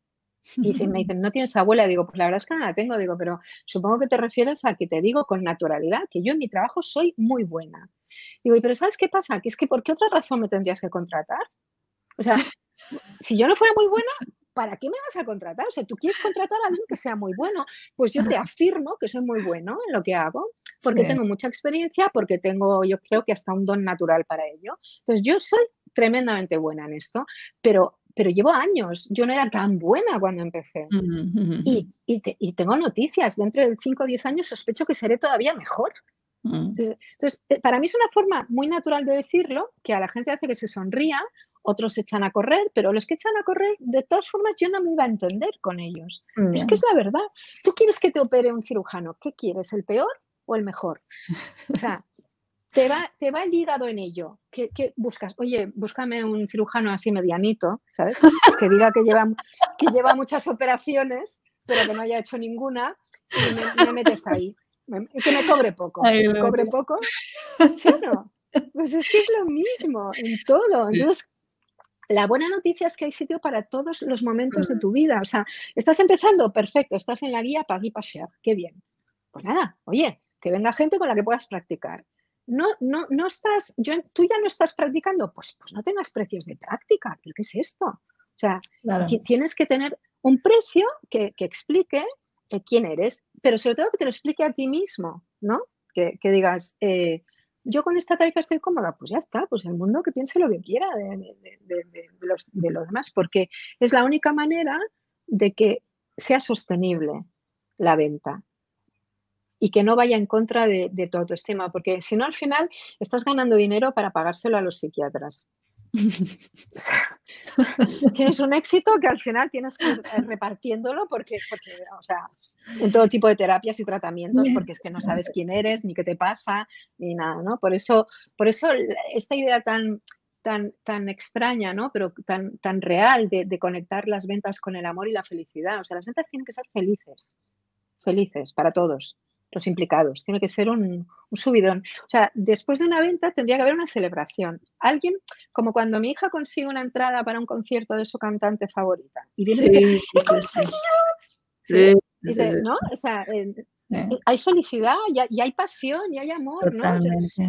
Y si me dicen, no tienes abuela, digo, pues la verdad es que no la tengo, digo, pero supongo que te refieres a que te digo con naturalidad que yo en mi trabajo soy muy buena. Digo, pero ¿sabes qué pasa? Que es que ¿por qué otra razón me tendrías que contratar? O sea, si yo no fuera muy buena, ¿para qué me vas a contratar? O sea, tú quieres contratar a alguien que sea muy bueno. Pues yo te afirmo que soy muy bueno en lo que hago, porque tengo mucha experiencia, porque tengo, yo creo que hasta un don natural para ello. Entonces, yo soy tremendamente buena en esto, pero pero llevo años, yo no era tan buena cuando empecé. y, y, tengo noticias, dentro de 5 o 10 años sospecho que seré todavía mejor. Mm. Entonces, eh, para mí es una forma muy natural de decirlo, que a la gente hace que se sonría, otros echan a correr, pero los que echan a correr, de todas formas, yo no me iba a entender con ellos. Es que es la verdad. Tú quieres que te opere un cirujano, ¿qué quieres, el peor o el mejor? O sea, te va, te va el hígado en ello. ¿Qué, buscas? Oye, búscame un cirujano así medianito, ¿sabes? Que diga que lleva, que lleva muchas operaciones, pero que no haya hecho ninguna, y me, metes ahí. que me cobre poco. me cobre poco. ¿Sí o no? Pues es que es lo mismo en todo. Entonces, la buena noticia es que hay sitio para todos los momentos de tu vida. O sea, estás empezando, perfecto, estás en la guía para y pasear, qué bien. Pues nada, oye, que venga gente con la que puedas practicar. No, no, no estás, yo, tú ya no estás practicando, pues, pues no tengas precios de práctica. ¿Pero qué es esto? O sea, tienes que tener un precio que, explique eh, quién eres, pero sobre todo que te lo explique a ti mismo, ¿no? Que, digas, eh, yo con esta tarifa estoy cómoda, pues ya está, pues el mundo que piense lo que quiera de, los, de lo demás, porque es la única manera de que sea sostenible la venta y que no vaya en contra de, tu autoestima, porque si no al final estás ganando dinero para pagárselo a los psiquiatras. tienes un éxito que al final tienes que ir repartiéndolo porque, porque, o sea, en todo tipo de terapias y tratamientos, porque es que no sabes quién eres, ni qué te pasa, ni nada, ¿no? Por eso, por eso esta idea tan, tan, tan extraña, ¿no? Pero tan, tan real de, de conectar las ventas con el amor y la felicidad. O sea, las ventas tienen que ser felices, felices para todos los implicados. Tiene que ser un, subidón. O sea, después de una venta tendría que haber una celebración. Alguien, como cuando mi hija consigue una entrada para un concierto de su cantante favorita y viene sí, Sí, ¿no? O sea, hay felicidad y hay pasión y hay amor, ¿no?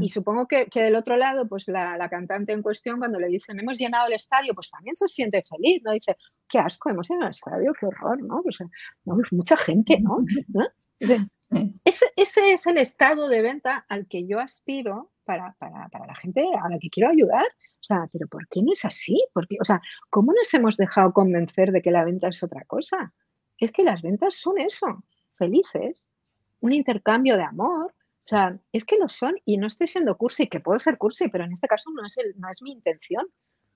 Y supongo que, del otro lado, pues la, cantante en cuestión, cuando le dicen hemos llenado el estadio, pues también se siente feliz, ¿no? Dice, qué asco, hemos llenado el estadio, qué horror, ¿no? Pues, no, mucha gente, ¿no? ¿No? Ese, es el estado de venta al que yo aspiro para, para, para, la gente a la que quiero ayudar. O sea, pero ¿por qué no es así? Porque, o sea, ¿cómo nos hemos dejado convencer de que la venta es otra cosa? Es que las ventas son eso, felices, un intercambio de amor. O sea, es que lo son y no estoy siendo cursi, que puedo ser cursi, pero en este caso no es, el, no es mi intención.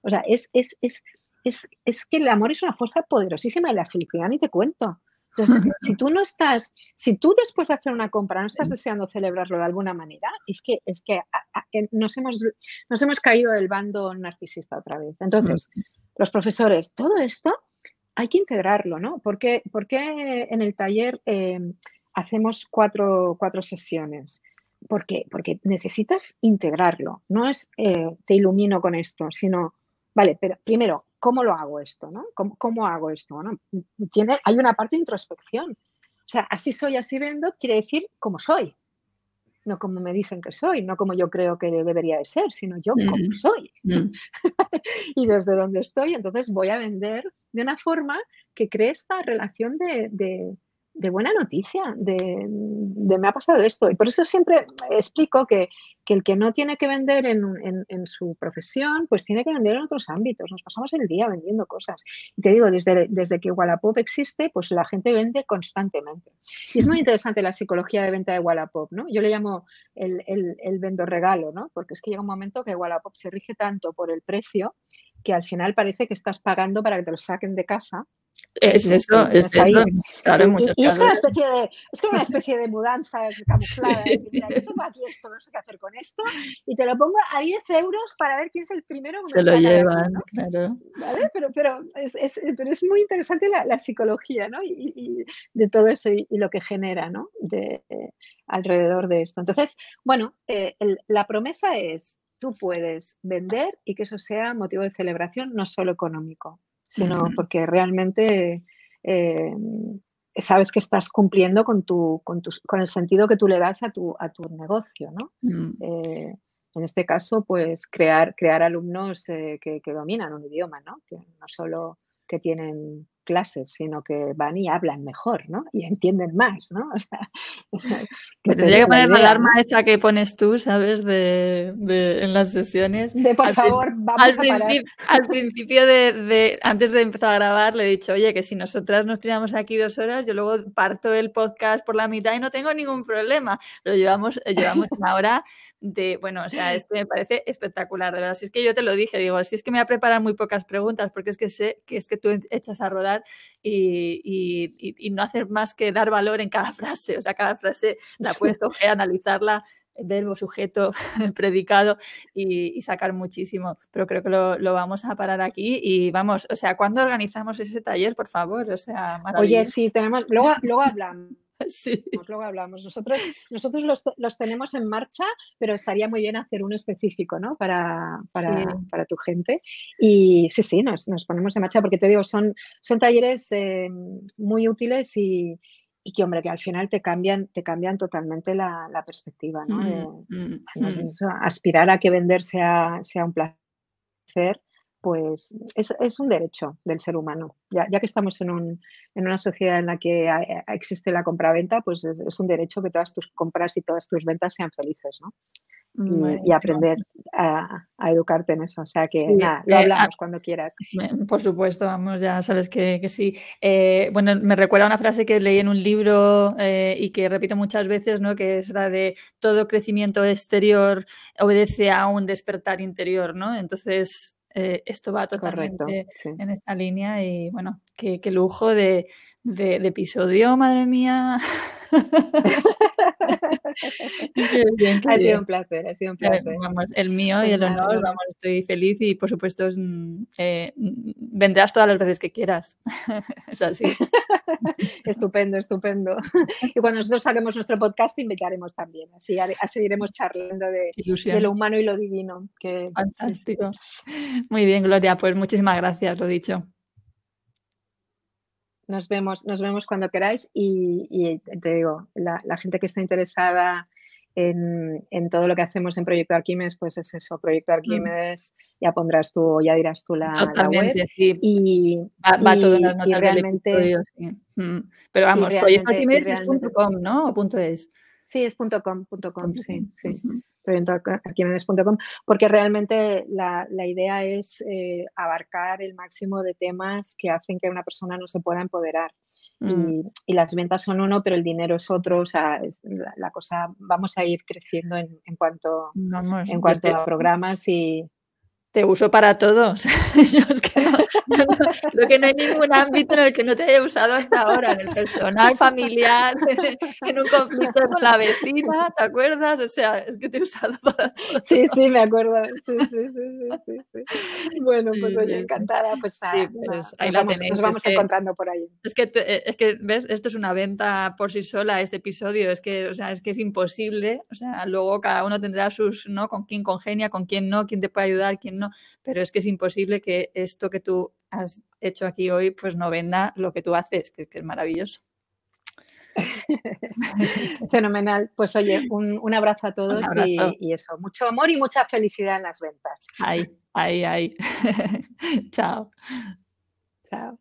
O sea, es, es, es, es, es que el amor es una fuerza poderosísima y la felicidad ni te cuento. Entonces, si tú no estás, si tú después de hacer una compra no estás deseando celebrarlo de alguna manera, es que, es que nos, hemos, nos hemos caído del bando narcisista otra vez. Entonces, los profesores, todo esto hay que integrarlo, ¿no? ¿Por qué, en el taller eh, hacemos cuatro, cuatro sesiones? Porque, porque necesitas integrarlo. No es eh, te ilumino con esto, sino, vale, pero primero, ¿cómo lo hago esto? ¿no? ¿Cómo, hago esto? ¿no? Tiene, hay una parte de introspección. O sea, así soy, así vendo, quiere decir cómo soy. No como me dicen que soy, no como yo creo que debería de ser, sino yo como soy. Mm. y desde donde estoy, entonces voy a vender de una forma que cree esta relación de, de buena noticia, de, me ha pasado esto. Y por eso siempre explico que, el que no tiene que vender en, su profesión, pues tiene que vender en otros ámbitos. Nos pasamos el día vendiendo cosas. Y te digo, desde, desde que Wallapop existe, pues la gente vende constantemente. Y es muy interesante la psicología de venta de Wallapop, ¿no? Yo le llamo el, el, el vendor regalo, ¿no? Porque es que llega un momento que Wallapop se rige tanto por el precio que al final parece que estás pagando para que te lo saquen de casa es eso, es eso. Claro, y, es, una especie de, es una especie de mudanza camuflada. mira, yo tengo aquí esto, no sé qué hacer con esto, y te lo pongo a 10 euros para ver quién es el primero que Se lo llevan, claro. ¿Vale? Pero, pero, es, es, pero es muy interesante la, la psicología, ¿no? Y, y, de todo eso y, lo que genera, ¿no? De, eh, alrededor de esto. Entonces, bueno, eh, la promesa es, tú puedes vender y que eso sea motivo de celebración, no solo económico sino porque realmente eh, sabes que estás cumpliendo con, tu, con, con, el sentido que tú le das a tu, a tu negocio, ¿no? Mm. Eh, en este caso, pues crear, crear alumnos eh, que, que, dominan un idioma, ¿no? Que no solo que tienen clases, sino que van y hablan mejor, ¿no? Y entienden más, ¿no? O sea, Me tendría que poner la alarma esa que pones tú, ¿sabes? De, de en las sesiones. De por favor, vamos al a parar. Al principio de, de, antes de empezar a grabar, le he dicho, oye, que si nosotras nos tiramos aquí dos horas, yo luego parto el podcast por la mitad y no tengo ningún problema. Pero llevamos, llevamos una hora de, bueno, o sea, esto me parece espectacular, de verdad. Si es que yo te lo dije, digo, si es que me voy a preparar muy pocas preguntas, porque es que sé que es que tú echas a rodar y, no hacer más que dar valor en cada frase. O sea, cada frase la puedes coger, analizarla, verbo, sujeto, predicado y, sacar muchísimo. Pero creo que lo, vamos a parar aquí y vamos, o sea, ¿cuándo organizamos ese taller, por favor? O sea, Oye, sí, tenemos, luego, luego hablamos. Sí. Luego hablamos. Nosotros, nosotros los, tenemos en marcha, pero estaría muy bien hacer uno específico, ¿no? Para, para, tu gente. Y sí, sí, nos, ponemos en marcha porque te digo, son, son talleres eh, muy útiles y, que, hombre, que al final te cambian, te cambian totalmente la, perspectiva, ¿no? Mm, mm, mm. aspirar a que vender sea, sea un placer pues es, un derecho del ser humano. Ya, que estamos en, un, en, una sociedad en la que existe la compraventa, pues es, un derecho que todas tus compras y todas tus ventas sean felices, ¿no? Y, aprender a, educarte en eso. O sea que nada, lo eh, hablamos cuando quieras. Por supuesto, vamos, ya sabes que, sí. Eh, bueno, me recuerda una frase que leí en un libro eh, y que repito muchas veces, ¿no? Que es la de todo crecimiento exterior obedece a un despertar interior, ¿no? Entonces, eh, esto va totalmente en esta línea y bueno, qué, lujo de, episodio, madre mía. ha sido un placer, ha sido un placer. Vamos, el mío y el honor, vamos, estoy feliz y por supuesto mm, eh, vendrás todas las veces que quieras. es así. estupendo, estupendo. Y cuando nosotros saquemos nuestro podcast, invitaremos también. Así, seguiremos charlando de, lo humano y lo divino. Que, Fantástico. Muy bien, Gloria, pues muchísimas gracias, lo dicho. Nos vemos, nos vemos cuando queráis y, te digo, la, gente que está interesada en, todo lo que hacemos en Proyecto Arquímedes, pues es eso, Proyecto mm. Arquímedes, ya pondrás tú, ya dirás tú la, web. Y, va, todo en las notas realmente, mm. Pero vamos, proyectoarquímedes.com, ¿no? O punto es. Sí, es punto com, punto com, sí, sí proyectoarquimedes.com, porque realmente la, idea es eh, abarcar el máximo de temas que hacen que una persona no se pueda empoderar. Y, mm. las ventas son uno, pero el dinero es otro. O sea, la, cosa, vamos a ir creciendo en, cuanto, en cuanto a programas y, te uso para todo. creo que no hay ningún ámbito en el que no te haya usado hasta ahora, en el personal, familiar, en un conflicto con la vecina, ¿te acuerdas? O sea, es que te he usado para todo. Sí, sí, me acuerdo. Sí, sí, sí, sí, sí, Bueno, pues oye, encantada. Pues, sí, pues ahí la tenéis. Nos vamos encontrando por ahí. Es que, eh, es que, ¿ves? Esto es una venta por sí sola, este episodio. Es que, o sea, es que es imposible. O sea, luego cada uno tendrá sus, ¿no? Con quién congenia, con quién no, quién te puede ayudar, quién no pero es que es imposible que esto que tú has hecho aquí hoy pues no venda lo que tú haces, que, es maravilloso. Fenomenal. Pues oye, un, abrazo a todos Y, eso, mucho amor y mucha felicidad en las ventas. Ay, ay, ay. Chao. Chao.